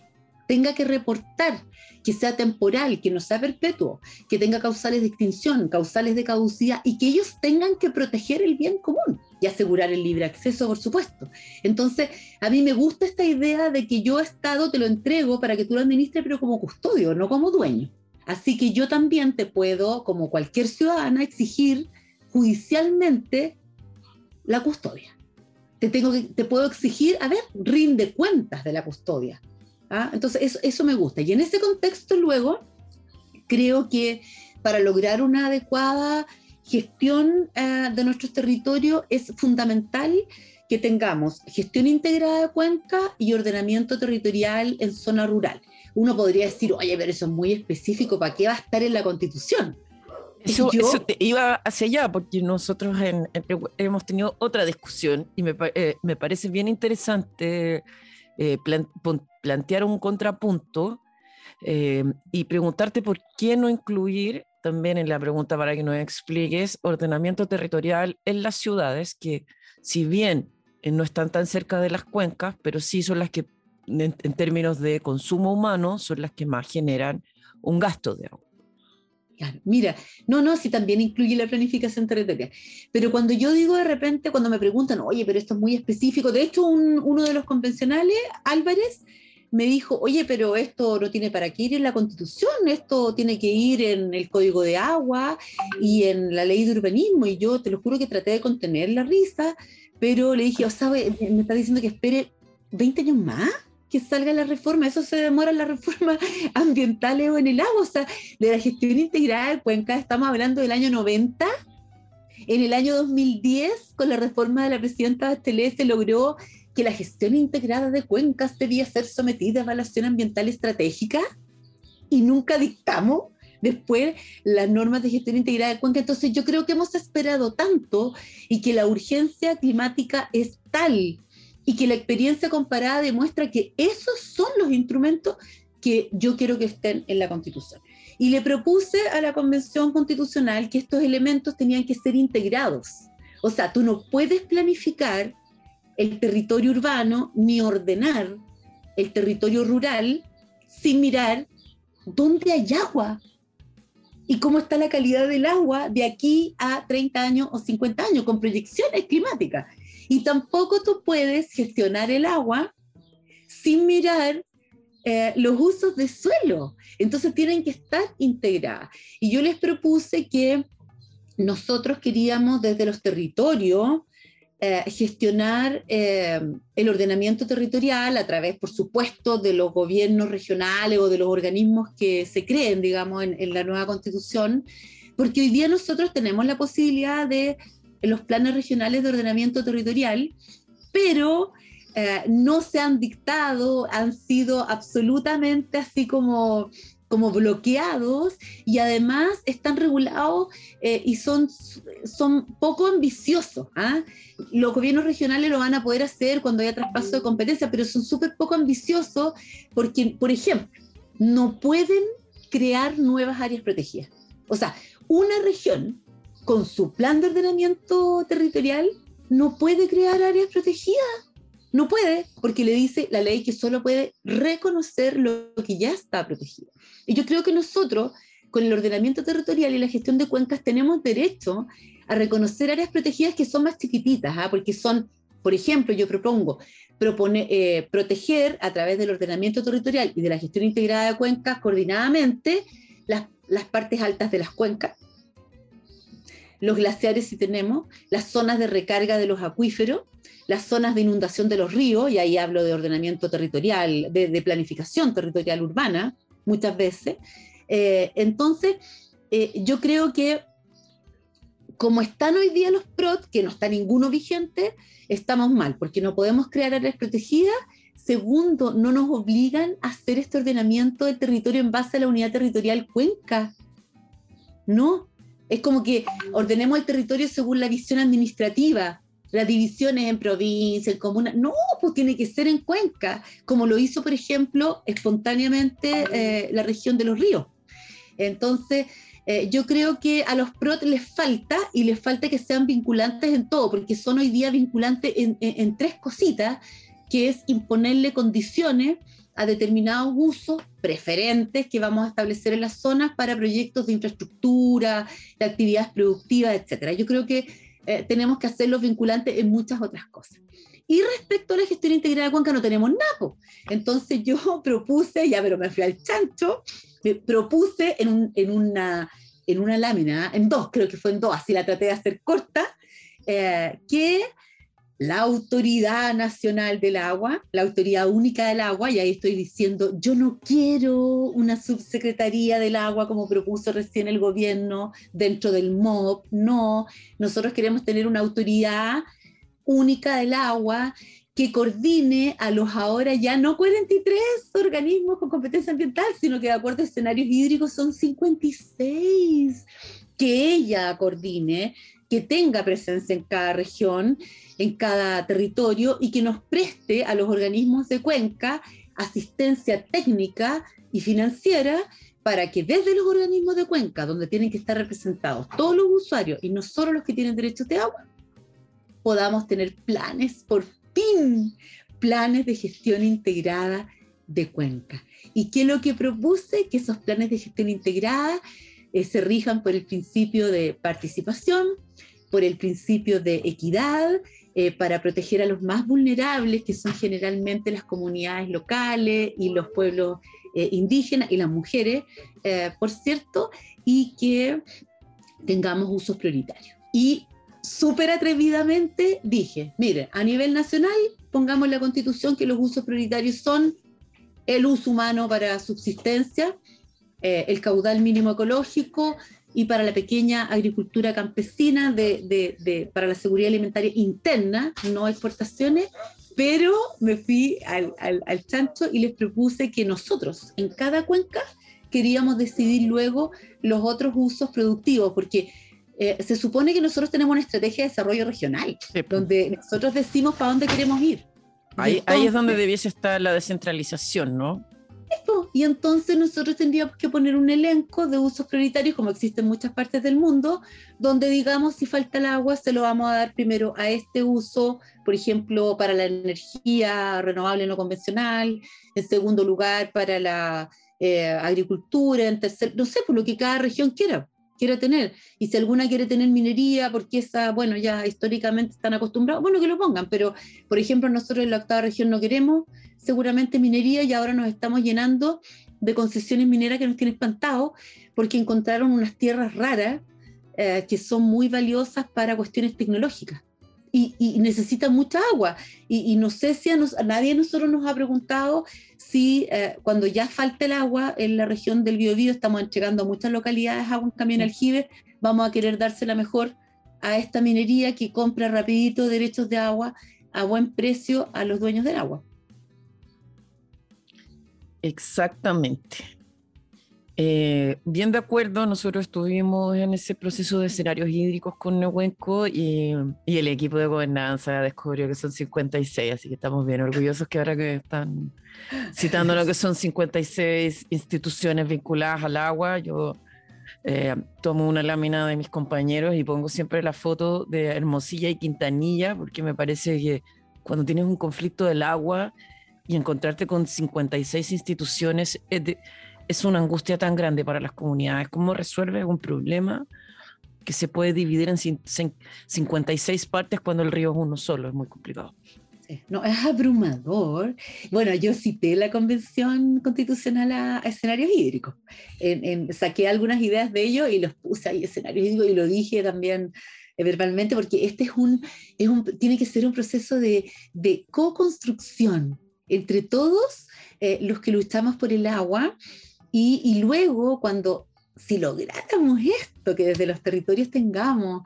tenga que reportar, que sea temporal, que no sea perpetuo, que tenga causales de extinción, causales de caducidad y que ellos tengan que proteger el bien común y asegurar el libre acceso, por supuesto. Entonces, a mí me gusta esta idea de que yo Estado te lo entrego para que tú lo administres, pero como custodio, no como dueño. Así que yo también te puedo, como cualquier ciudadana, exigir judicialmente la custodia. Te, tengo te puedo exigir, a ver, rinde cuentas de la custodia. ¿Ah? Entonces, eso, eso me gusta. Y en ese contexto, luego, creo que para lograr una adecuada gestión eh, de nuestros territorios es fundamental que tengamos gestión integrada de cuenca y ordenamiento territorial en zona rural. Uno podría decir, oye, pero eso es muy específico, ¿para qué va a estar en la Constitución? Eso, iba hacia allá, porque nosotros hemos tenido otra discusión y me, eh, parece bien interesante eh, plantear un contrapunto eh, y preguntarte por qué no incluir también en la pregunta para que nos expliques ordenamiento territorial en las ciudades que si bien no están tan cerca de las cuencas, pero sí son las que en, términos de consumo humano son las que más generan un gasto de agua. Mira, no, no, si también incluye la planificación territorial. Pero cuando yo digo de repente, cuando me preguntan, oye, pero esto es muy específico, de hecho uno de los convencionales, Álvarez, me dijo, oye, pero esto no tiene para qué ir en la constitución, esto tiene que ir en el código de agua y en la ley de urbanismo. Y yo te lo juro que traté de contener la risa, pero le dije, o sea, me está diciendo que espere 20 años más que salga la reforma, eso se demora la reforma ambiental o en el agua, o sea, de la gestión integrada de Cuenca estamos hablando del año 90. En el año 2010, con la reforma de la presidenta Bachelet, se logró que la gestión integrada de cuencas debía ser sometida a evaluación ambiental estratégica y nunca dictamos después las normas de gestión integrada de cuenca. Entonces yo creo que hemos esperado tanto y que la urgencia climática es tal y que la experiencia comparada demuestra que esos son los instrumentos que yo quiero que estén en la Constitución. Y le propuse a la Convención Constitucional que estos elementos tenían que ser integrados. O sea, tú no puedes planificar el territorio urbano ni ordenar el territorio rural sin mirar dónde hay agua y cómo está la calidad del agua de aquí a 30 años o 50 años con proyecciones climáticas. Y tampoco tú puedes gestionar el agua sin mirar eh, los usos de suelo. Entonces tienen que estar integradas. Y yo les propuse que nosotros queríamos desde los territorios eh, gestionar eh, el ordenamiento territorial a través, por supuesto, de los gobiernos regionales o de los organismos que se creen, digamos, en, la nueva constitución, porque hoy día nosotros tenemos la posibilidad de los planes regionales de ordenamiento territorial, pero eh, no se han dictado, han sido absolutamente así como, como bloqueados y además están regulados eh, y son, son poco ambiciosos. ¿ah? Los gobiernos regionales lo van a poder hacer cuando haya traspaso de competencia, pero son súper poco ambiciosos porque, por ejemplo, no pueden crear nuevas áreas protegidas. O sea, una región con su plan de ordenamiento territorial no puede crear áreas protegidas. No puede, porque le dice la ley que solo puede reconocer lo que ya está protegido. Y yo creo que nosotros, con el ordenamiento territorial y la gestión de cuencas, tenemos derecho a reconocer áreas protegidas que son más chiquititas, ¿ah? porque son, por ejemplo, yo propongo propone, eh, proteger a través del ordenamiento territorial y de la gestión integrada de cuencas coordinadamente las, las partes altas de las cuencas, los glaciares si tenemos, las zonas de recarga de los acuíferos, las zonas de inundación de los ríos, y ahí hablo de ordenamiento territorial, de, planificación territorial urbana, muchas veces. Eh, entonces, eh, yo creo que como están hoy día los PROT, que no está ninguno vigente, estamos mal, porque no podemos crear áreas protegidas. Segundo, no nos obligan a hacer este ordenamiento del territorio en base a la unidad territorial cuenca. No, es como que ordenemos el territorio según la visión administrativa, las divisiones en provincia, en comuna. No, pues tiene que ser en Cuenca, como lo hizo, por ejemplo, espontáneamente eh, la región de los ríos. Entonces, eh, yo creo que a los PROT les falta y les falta que sean vinculantes en todo, porque son hoy día vinculantes en, tres cositas que es imponerle condiciones a determinados usos preferentes que vamos a establecer en las zonas para proyectos de infraestructura, de actividades productivas, etc. Yo creo que eh, tenemos que hacerlos vinculantes en muchas otras cosas. Y respecto a la gestión integrada de Cuenca no tenemos nada. Entonces yo propuse, ya pero me fui al chancho, me propuse en, en, una, en una lámina, en dos, creo que fue en dos, así la traté de hacer corta, eh, que la Autoridad Nacional del Agua, la Autoridad Única del Agua, y ahí estoy diciendo, yo no quiero una subsecretaría del agua como propuso recién el gobierno dentro del MOP, no, nosotros queremos tener una autoridad única del agua que coordine a los ahora ya no 43 organismos con competencia ambiental, sino que de acuerdo a escenarios hídricos son 56, que ella coordine, que tenga presencia en cada región en cada territorio y que nos preste a los organismos de cuenca asistencia técnica y financiera para que desde los organismos de cuenca, donde tienen que estar representados todos los usuarios y no solo los que tienen derechos de agua, podamos tener planes, por fin, planes de gestión integrada de cuenca. ¿Y qué es lo que propuse? Que esos planes de gestión integrada eh, se rijan por el principio de participación, por el principio de equidad eh, para proteger a los más vulnerables, que son generalmente las comunidades locales y los pueblos eh, indígenas y las mujeres, por cierto, y que tengamos usos prioritarios. Y súper atrevidamente dije, mire, a nivel nacional pongamos la constitución que los usos prioritarios son el uso humano para subsistencia, el caudal mínimo ecológico, y para la pequeña agricultura campesina de, de, para la seguridad alimentaria interna, no exportaciones, pero me fui al, al, al, chancho y les propuse que nosotros en cada cuenca queríamos decidir luego los otros usos productivos, porque eh, se supone que nosotros tenemos una estrategia de desarrollo regional, donde nosotros decimos para dónde queremos ir. Ahí, ahí es donde debiese estar la descentralización, ¿no? Y entonces nosotros tendríamos que poner un elenco de usos prioritarios, como existe en muchas partes del mundo, donde digamos si falta el agua, se lo vamos a dar primero a este uso, por ejemplo, para la energía renovable no convencional, en segundo lugar para la eh, agricultura, en tercer, no sé, por lo que cada región quiera quiera tener. Y si alguna quiere tener minería, porque esa, bueno, ya históricamente están acostumbrados, bueno, que lo pongan. Pero, por ejemplo, nosotros en la octava región no queremos seguramente minería y ahora nos estamos llenando de concesiones mineras que nos tienen espantados porque encontraron unas tierras raras eh, que son muy valiosas para cuestiones tecnológicas. Y, y necesitan mucha agua. Y, no sé si a, nadie de nosotros nos ha preguntado si eh, cuando ya falta el agua en la región del Biobío, estamos entregando a muchas localidades agua en camión aljibe, vamos a querer dársela mejor a esta minería que compra rapidito derechos de agua a buen precio a los dueños del agua. Exactamente. Eh, bien de acuerdo, nosotros estuvimos en ese proceso de escenarios hídricos con Nehuenco y, y, el equipo de gobernanza descubrió que son 56, así que estamos bien orgullosos que ahora que están citando lo que son 56 instituciones vinculadas al agua, yo eh, tomo una lámina de mis compañeros y pongo siempre la foto de Hermosilla y Quintanilla, porque me parece que cuando tienes un conflicto del agua, y encontrarte con 56 instituciones es, es, una angustia tan grande para las comunidades. ¿Cómo resuelves un problema que se puede dividir en 56 partes cuando el río es uno solo? Es muy complicado. No, es abrumador. Bueno, yo cité la Convención Constitucional a, escenarios hídricos. En, saqué algunas ideas de ello y los puse ahí, escenarios hídricos, y lo dije también eh, verbalmente, porque este es un, es un, tiene que ser un proceso de, de co-construcción entre todos eh, los que luchamos por el agua y, luego cuando, si lográramos esto, que desde los territorios tengamos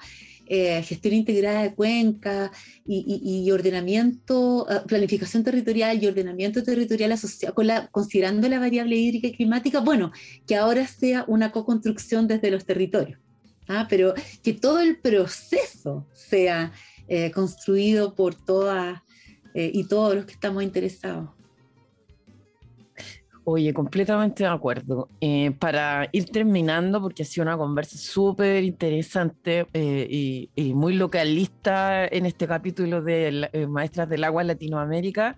eh, gestión integrada de cuenca y, ordenamiento, ah, planificación territorial y ordenamiento territorial asociado con la, considerando la variable hídrica y climática, bueno, que ahora sea una co-construcción desde los territorios, ¿ah? pero que todo el proceso sea eh, construido por todas eh, y todos los que estamos interesados. Oye, completamente de acuerdo. Eh, para ir terminando, porque ha sido una conversa súper interesante eh, y, muy localista en este capítulo de eh, Maestras del Agua Latinoamérica,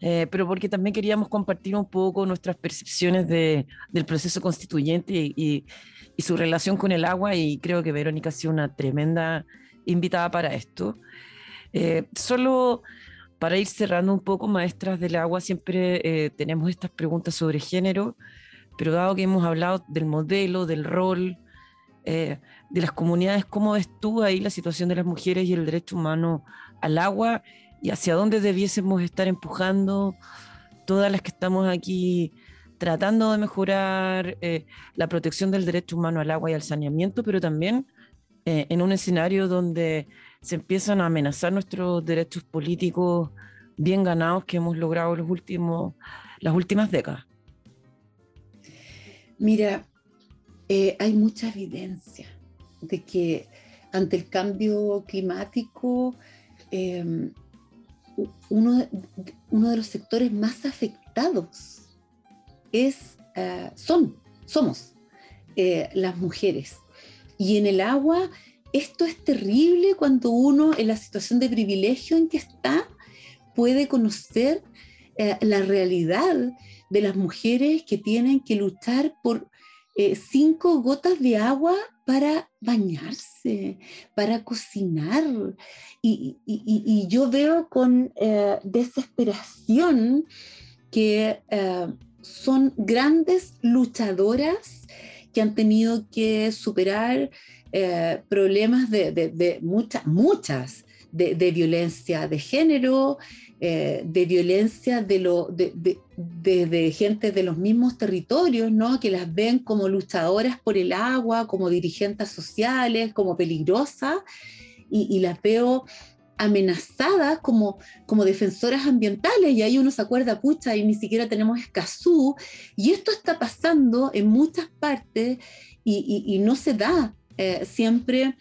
pero porque también queríamos compartir un poco nuestras percepciones de, del proceso constituyente y, y, su relación con el agua, y creo que Verónica ha sido una tremenda invitada para esto. solo para ir cerrando un poco, maestras del agua, siempre eh, tenemos estas preguntas sobre género, pero dado que hemos hablado del modelo, del rol, eh, de las comunidades, ¿cómo ves tú ahí la situación de las mujeres y el derecho humano al agua y hacia dónde debiésemos estar empujando todas las que estamos aquí tratando de mejorar eh, la protección del derecho humano al agua y al saneamiento, pero también en un escenario donde se empiezan a amenazar nuestros derechos políticos bien ganados que hemos logrado los últimos, las últimas décadas? Mira, eh, hay mucha evidencia de que ante el cambio climático, em, uno, uno, de los sectores más afectados es, eh, son, somos eh, las mujeres. Y en el agua esto es terrible cuando uno en la situación de privilegio en que está puede conocer eh, la realidad de las mujeres que tienen que luchar por eh, cinco gotas de agua para bañarse, para cocinar. Y, yo veo con eh, desesperación que son grandes luchadoras que han tenido que superar eh, problemas de, muchas, muchas, de, violencia de género, eh, de violencia de, lo, de, gente de los mismos territorios, ¿no? que las ven como luchadoras por el agua, como dirigentes sociales, como peligrosas, y, las veo amenazadas como, como defensoras ambientales, y ahí uno se acuerda, pucha, y ni siquiera tenemos Escazú, y esto está pasando en muchas partes y no se da eh, siempre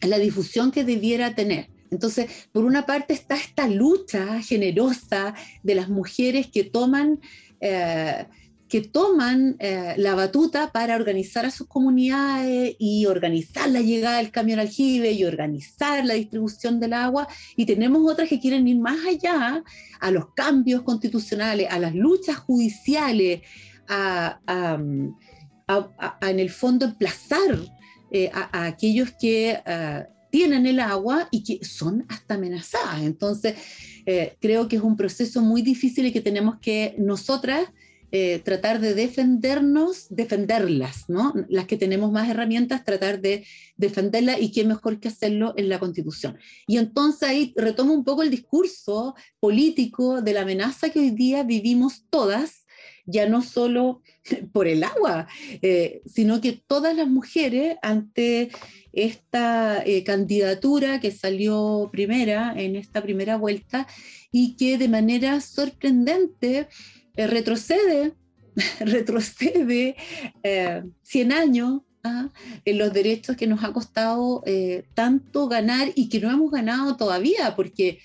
la difusión que debiera tener. Entonces, por una parte está esta lucha generosa de las mujeres que toman, eh, que toman eh, la batuta para organizar a sus comunidades y organizar la llegada del camión aljibe y organizar la distribución del agua. Y tenemos otras que quieren ir más allá a los cambios constitucionales, a las luchas judiciales, a, en el fondo emplazar eh, a, aquellos que ah, tienen el agua y que son hasta amenazadas. Entonces, eh, creo que es un proceso muy difícil y que tenemos que nosotras eh, tratar de defendernos, defenderlas, ¿no? Las que tenemos más herramientas, tratar de defenderlas y qué mejor que hacerlo en la Constitución. Y entonces ahí retomo un poco el discurso político de la amenaza que hoy día vivimos todas ya no solo por el agua, eh, sino que todas las mujeres ante esta eh, candidatura que salió primera en esta primera vuelta y que de manera sorprendente eh, retrocede, retrocede 100 años ¿ah? en los derechos que nos ha costado tanto ganar y que no hemos ganado todavía, porque,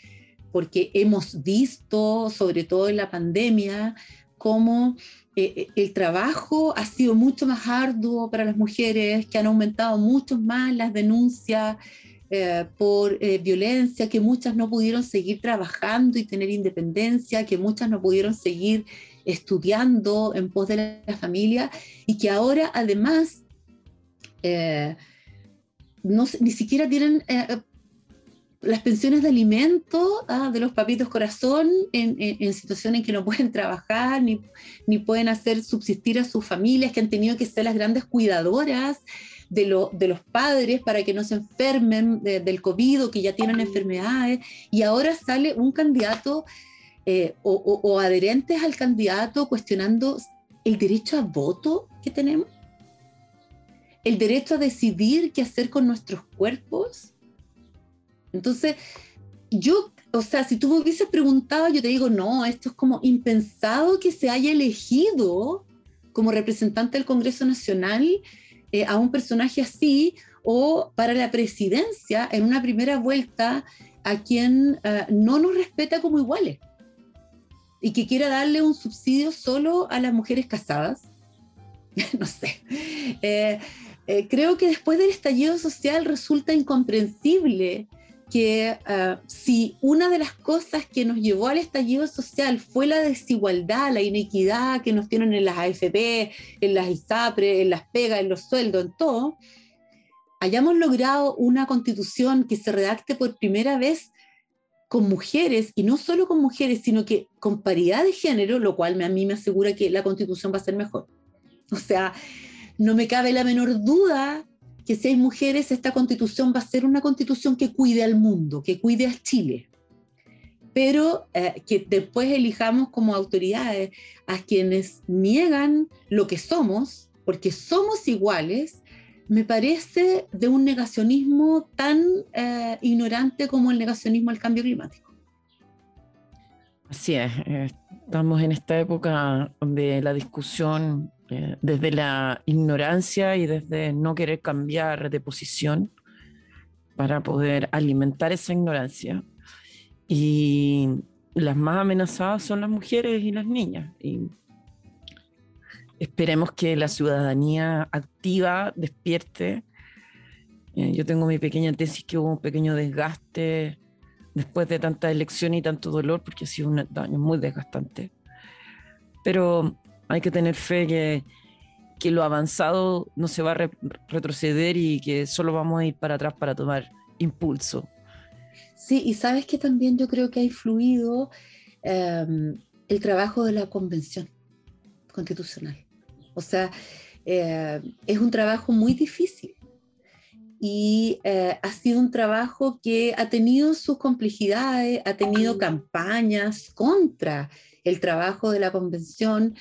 porque hemos visto, sobre todo en la pandemia, cómo eh, eh, el trabajo ha sido mucho más arduo para las mujeres, que han aumentado mucho más las denuncias eh, por violencia, que muchas no pudieron seguir trabajando y tener independencia, que muchas no pudieron seguir estudiando en pos de la familia y que ahora además no, ni siquiera tienen las pensiones de alimento ah, de los papitos corazón en, en, situaciones en que no pueden trabajar ni, ni, pueden hacer subsistir a sus familias, que han tenido que ser las grandes cuidadoras de, lo, de los padres para que no se enfermen del COVID o que ya tienen enfermedades. Y ahora sale un candidato eh, o, o adherentes al candidato cuestionando el derecho a voto que tenemos, el derecho a decidir qué hacer con nuestros cuerpos entonces, yo, o sea, si tú me hubieses preguntado, yo te digo, no, esto es como impensado que se haya elegido como representante del Congreso Nacional eh, a un personaje así o para la presidencia en una primera vuelta a quien eh, no nos respeta como iguales. y que quiera darle un subsidio solo a las mujeres casadas. no sé. Eh, creo que después del estallido social resulta incomprensible que ah, si una de las cosas que nos llevó al estallido social fue la desigualdad, la inequidad que nos tienen en las AFP, en las ISAPRE, en las pegas, en los sueldos, en todo, hayamos logrado una constitución que se redacte por primera vez con mujeres, y no solo con mujeres, sino que con paridad de género, lo cual a mí me asegura que la constitución va a ser mejor. O sea, no me cabe la menor duda que si hay mujeres, esta constitución va a ser una constitución que cuide al mundo, que cuide a Chile. Pero eh, que después elijamos como autoridades a quienes niegan lo que somos, porque somos iguales, me parece de un negacionismo tan eh, ignorante como el negacionismo al cambio climático. Así es, eh, estamos en esta época donde la discusión eh, desde la ignorancia y desde no querer cambiar de posición para poder alimentar esa ignorancia. Y las más amenazadas son las mujeres y las niñas. Y esperemos que la ciudadanía activa despierte. Eh, yo tengo mi pequeña tesis que hubo un pequeño desgaste después de tanta elección y tanto dolor, porque ha sido un daño muy desgastante. Pero hay que tener fe que, que lo avanzado no se va a retroceder y que solo vamos a ir para atrás para tomar impulso. Sí, y sabes que también yo creo que ha influido em, el trabajo de la convención constitucional. O sea, eh, es un trabajo muy difícil y eh, ha sido un trabajo que ha tenido sus complejidades, ha tenido campañas contra el trabajo de la convención.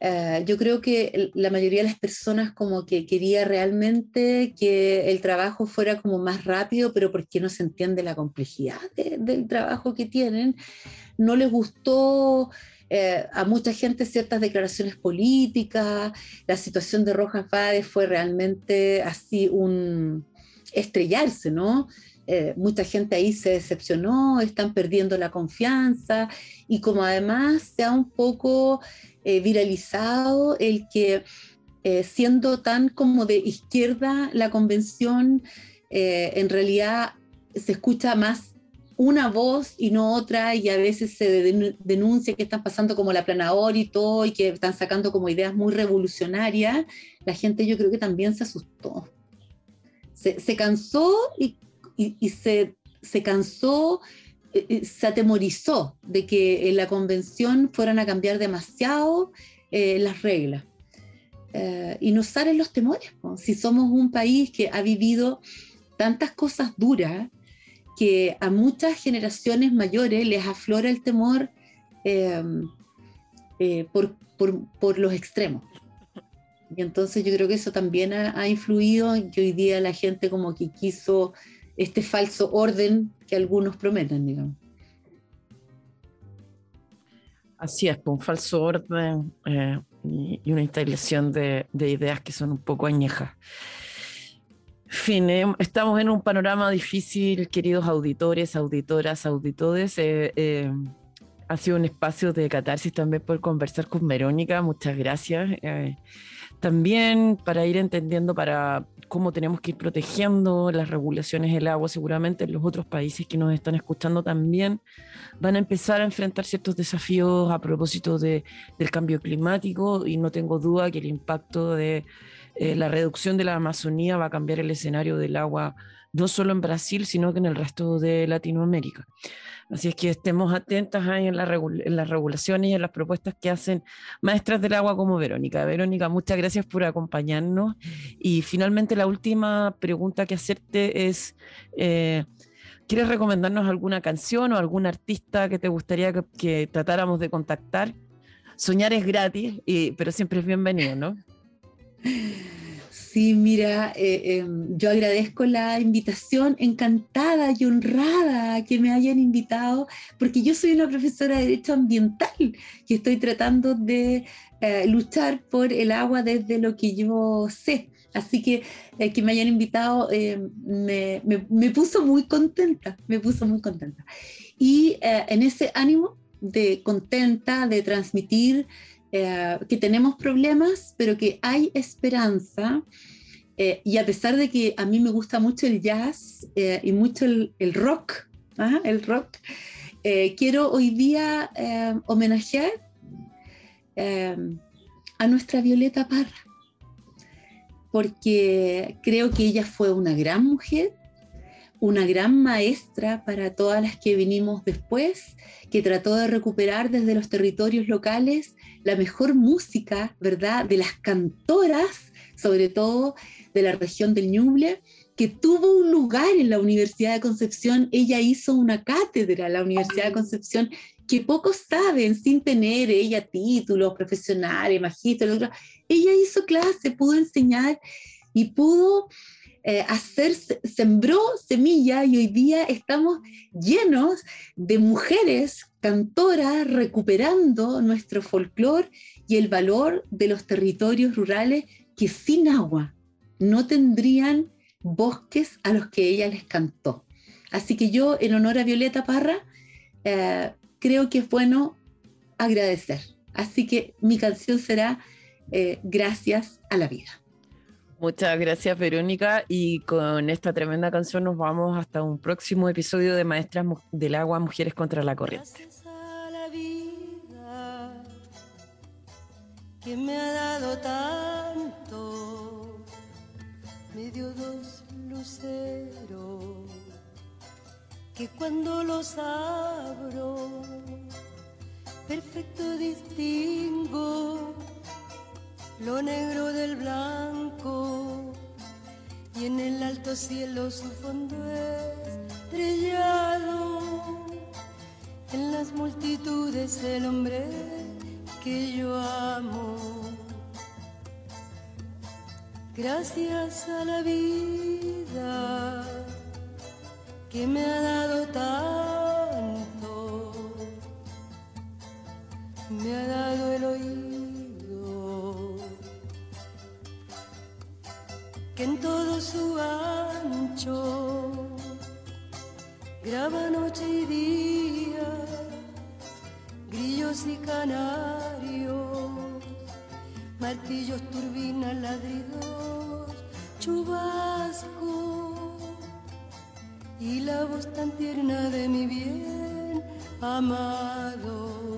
Eh, yo creo que la mayoría de las personas como que quería realmente que el trabajo fuera como más rápido, pero porque no se entiende la complejidad del trabajo que tienen. No les gustó eh, a mucha gente ciertas declaraciones políticas, la situación de Rojas Vades fue realmente así un estrellarse, ¿no? Eh, mucha gente ahí se decepcionó, están perdiendo la confianza y como además se ha un poco eh, viralizado el que siendo tan como de izquierda la convención, en realidad se escucha más una voz y no otra, y a veces se denuncia que están pasando como la planador y todo, y que están sacando como ideas muy revolucionarias, la gente yo creo que también se asustó. Se, cansó y, se, se, cansó, eh, eh, se atemorizó de que en la convención fueran a cambiar demasiado eh, las reglas. y nos salen los temores, si somos un país que ha vivido tantas cosas duras, que a muchas generaciones mayores les aflora el temor em, eh, por, los extremos. Y entonces yo creo que eso también ha, influido en que hoy día la gente como que quiso este falso orden que algunos prometen, digamos. Así es, pues, un falso orden eh, y, una instalación de, de, ideas que son un poco añejas fin, eh, estamos en un panorama difícil, queridos auditores, auditoras, auditores. Eh, eh, ha sido un espacio de catarsis también por conversar con Verónica. Muchas gracias. también para ir entendiendo para cómo tenemos que ir protegiendo las regulaciones del agua. Seguramente en los otros países que nos están escuchando también van a empezar a enfrentar ciertos desafíos a propósito de, del cambio climático y no tengo duda que el impacto de eh, la reducción de la Amazonía va a cambiar el escenario del agua no solo en Brasil, sino que en el resto de Latinoamérica. Así es que estemos atentas ahí en, en, las regulaciones y en las propuestas que hacen maestras del agua como Verónica. Verónica, muchas gracias por acompañarnos. Y finalmente la última pregunta que hacerte es, eh, ¿quieres recomendarnos alguna canción o algún artista que te gustaría que, tratáramos de contactar? Soñar es gratis, pero siempre es bienvenido, ¿no? Sí, mira, eh, em, yo agradezco la invitación, encantada y honrada que me hayan invitado, porque yo soy una profesora de Derecho Ambiental y estoy tratando de eh, luchar por el agua desde lo que yo sé. Así que eh, que me hayan invitado me, puso muy contenta, me puso muy contenta. Y en ese ánimo de contenta de transmitir eh, que tenemos problemas, pero que hay esperanza. Eh, y a pesar de que a mí me gusta mucho el jazz eh, y mucho el, rock, ¿ah? el rock, quiero hoy día homenajear a nuestra Violeta Parra, porque creo que ella fue una gran mujer, una gran maestra para todas las que vinimos después, que trató de recuperar desde los territorios locales la mejor música, ¿verdad?, de las cantoras, sobre todo de la región del Ñuble, que tuvo un lugar en la Universidad de Concepción. Ella hizo una cátedra la Universidad de Concepción que pocos saben, sin tener ella títulos profesionales, magíster, ella hizo clase, pudo enseñar y pudo eh, hacer, sembró semilla y hoy día estamos llenos de mujeres cantoras recuperando nuestro folclore y el valor de los territorios rurales que sin agua no tendrían bosques a los que ella les cantó. Así que yo, en honor a Violeta Parra, eh, creo que es bueno agradecer. Así que mi canción será eh, Gracias a la vida. Muchas gracias, Verónica. Y con esta tremenda canción nos vamos hasta un próximo episodio de Maestras del Agua, Mujeres contra la Corriente. Que me ha dado tanto, dos luceros que cuando los abro, perfecto distingo lo negro del blanco y en el alto cielo su fondo estrellado. En las multitudes el hombre que yo amo. Gracias a la vida que me ha dado tanto, me ha dado el oído que en todo su ancho graba noche y día, grillos y canarios, martillos, turbinas, ladridos, chubasco y la voz tan tierna de mi bien amado.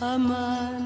amar.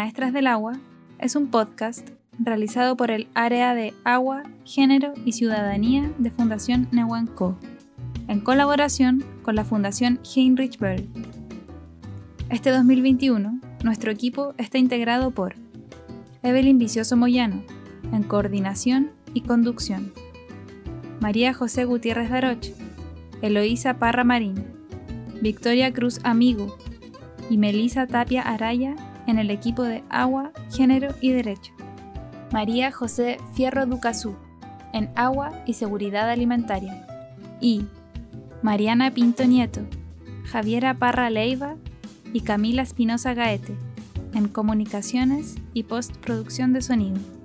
Maestras del Agua es un podcast realizado por el Área de Agua, Género y Ciudadanía de Fundación Nehuanco, en colaboración con la Fundación Heinrich Böll. Este 2021, nuestro equipo está integrado por Evelyn Vicioso Moyano, en coordinación y conducción, María José Gutiérrez Daroch, Eloísa Parra Marín, Victoria Cruz Amigo y Melisa Tapia Araya en el equipo de Agua, Género y Derecho. María José Fierro Ducazú, en Agua y Seguridad Alimentaria. Y Mariana Pinto Nieto, Javiera Parra Leiva y Camila Espinosa Gaete, en Comunicaciones y Postproducción de Sonido.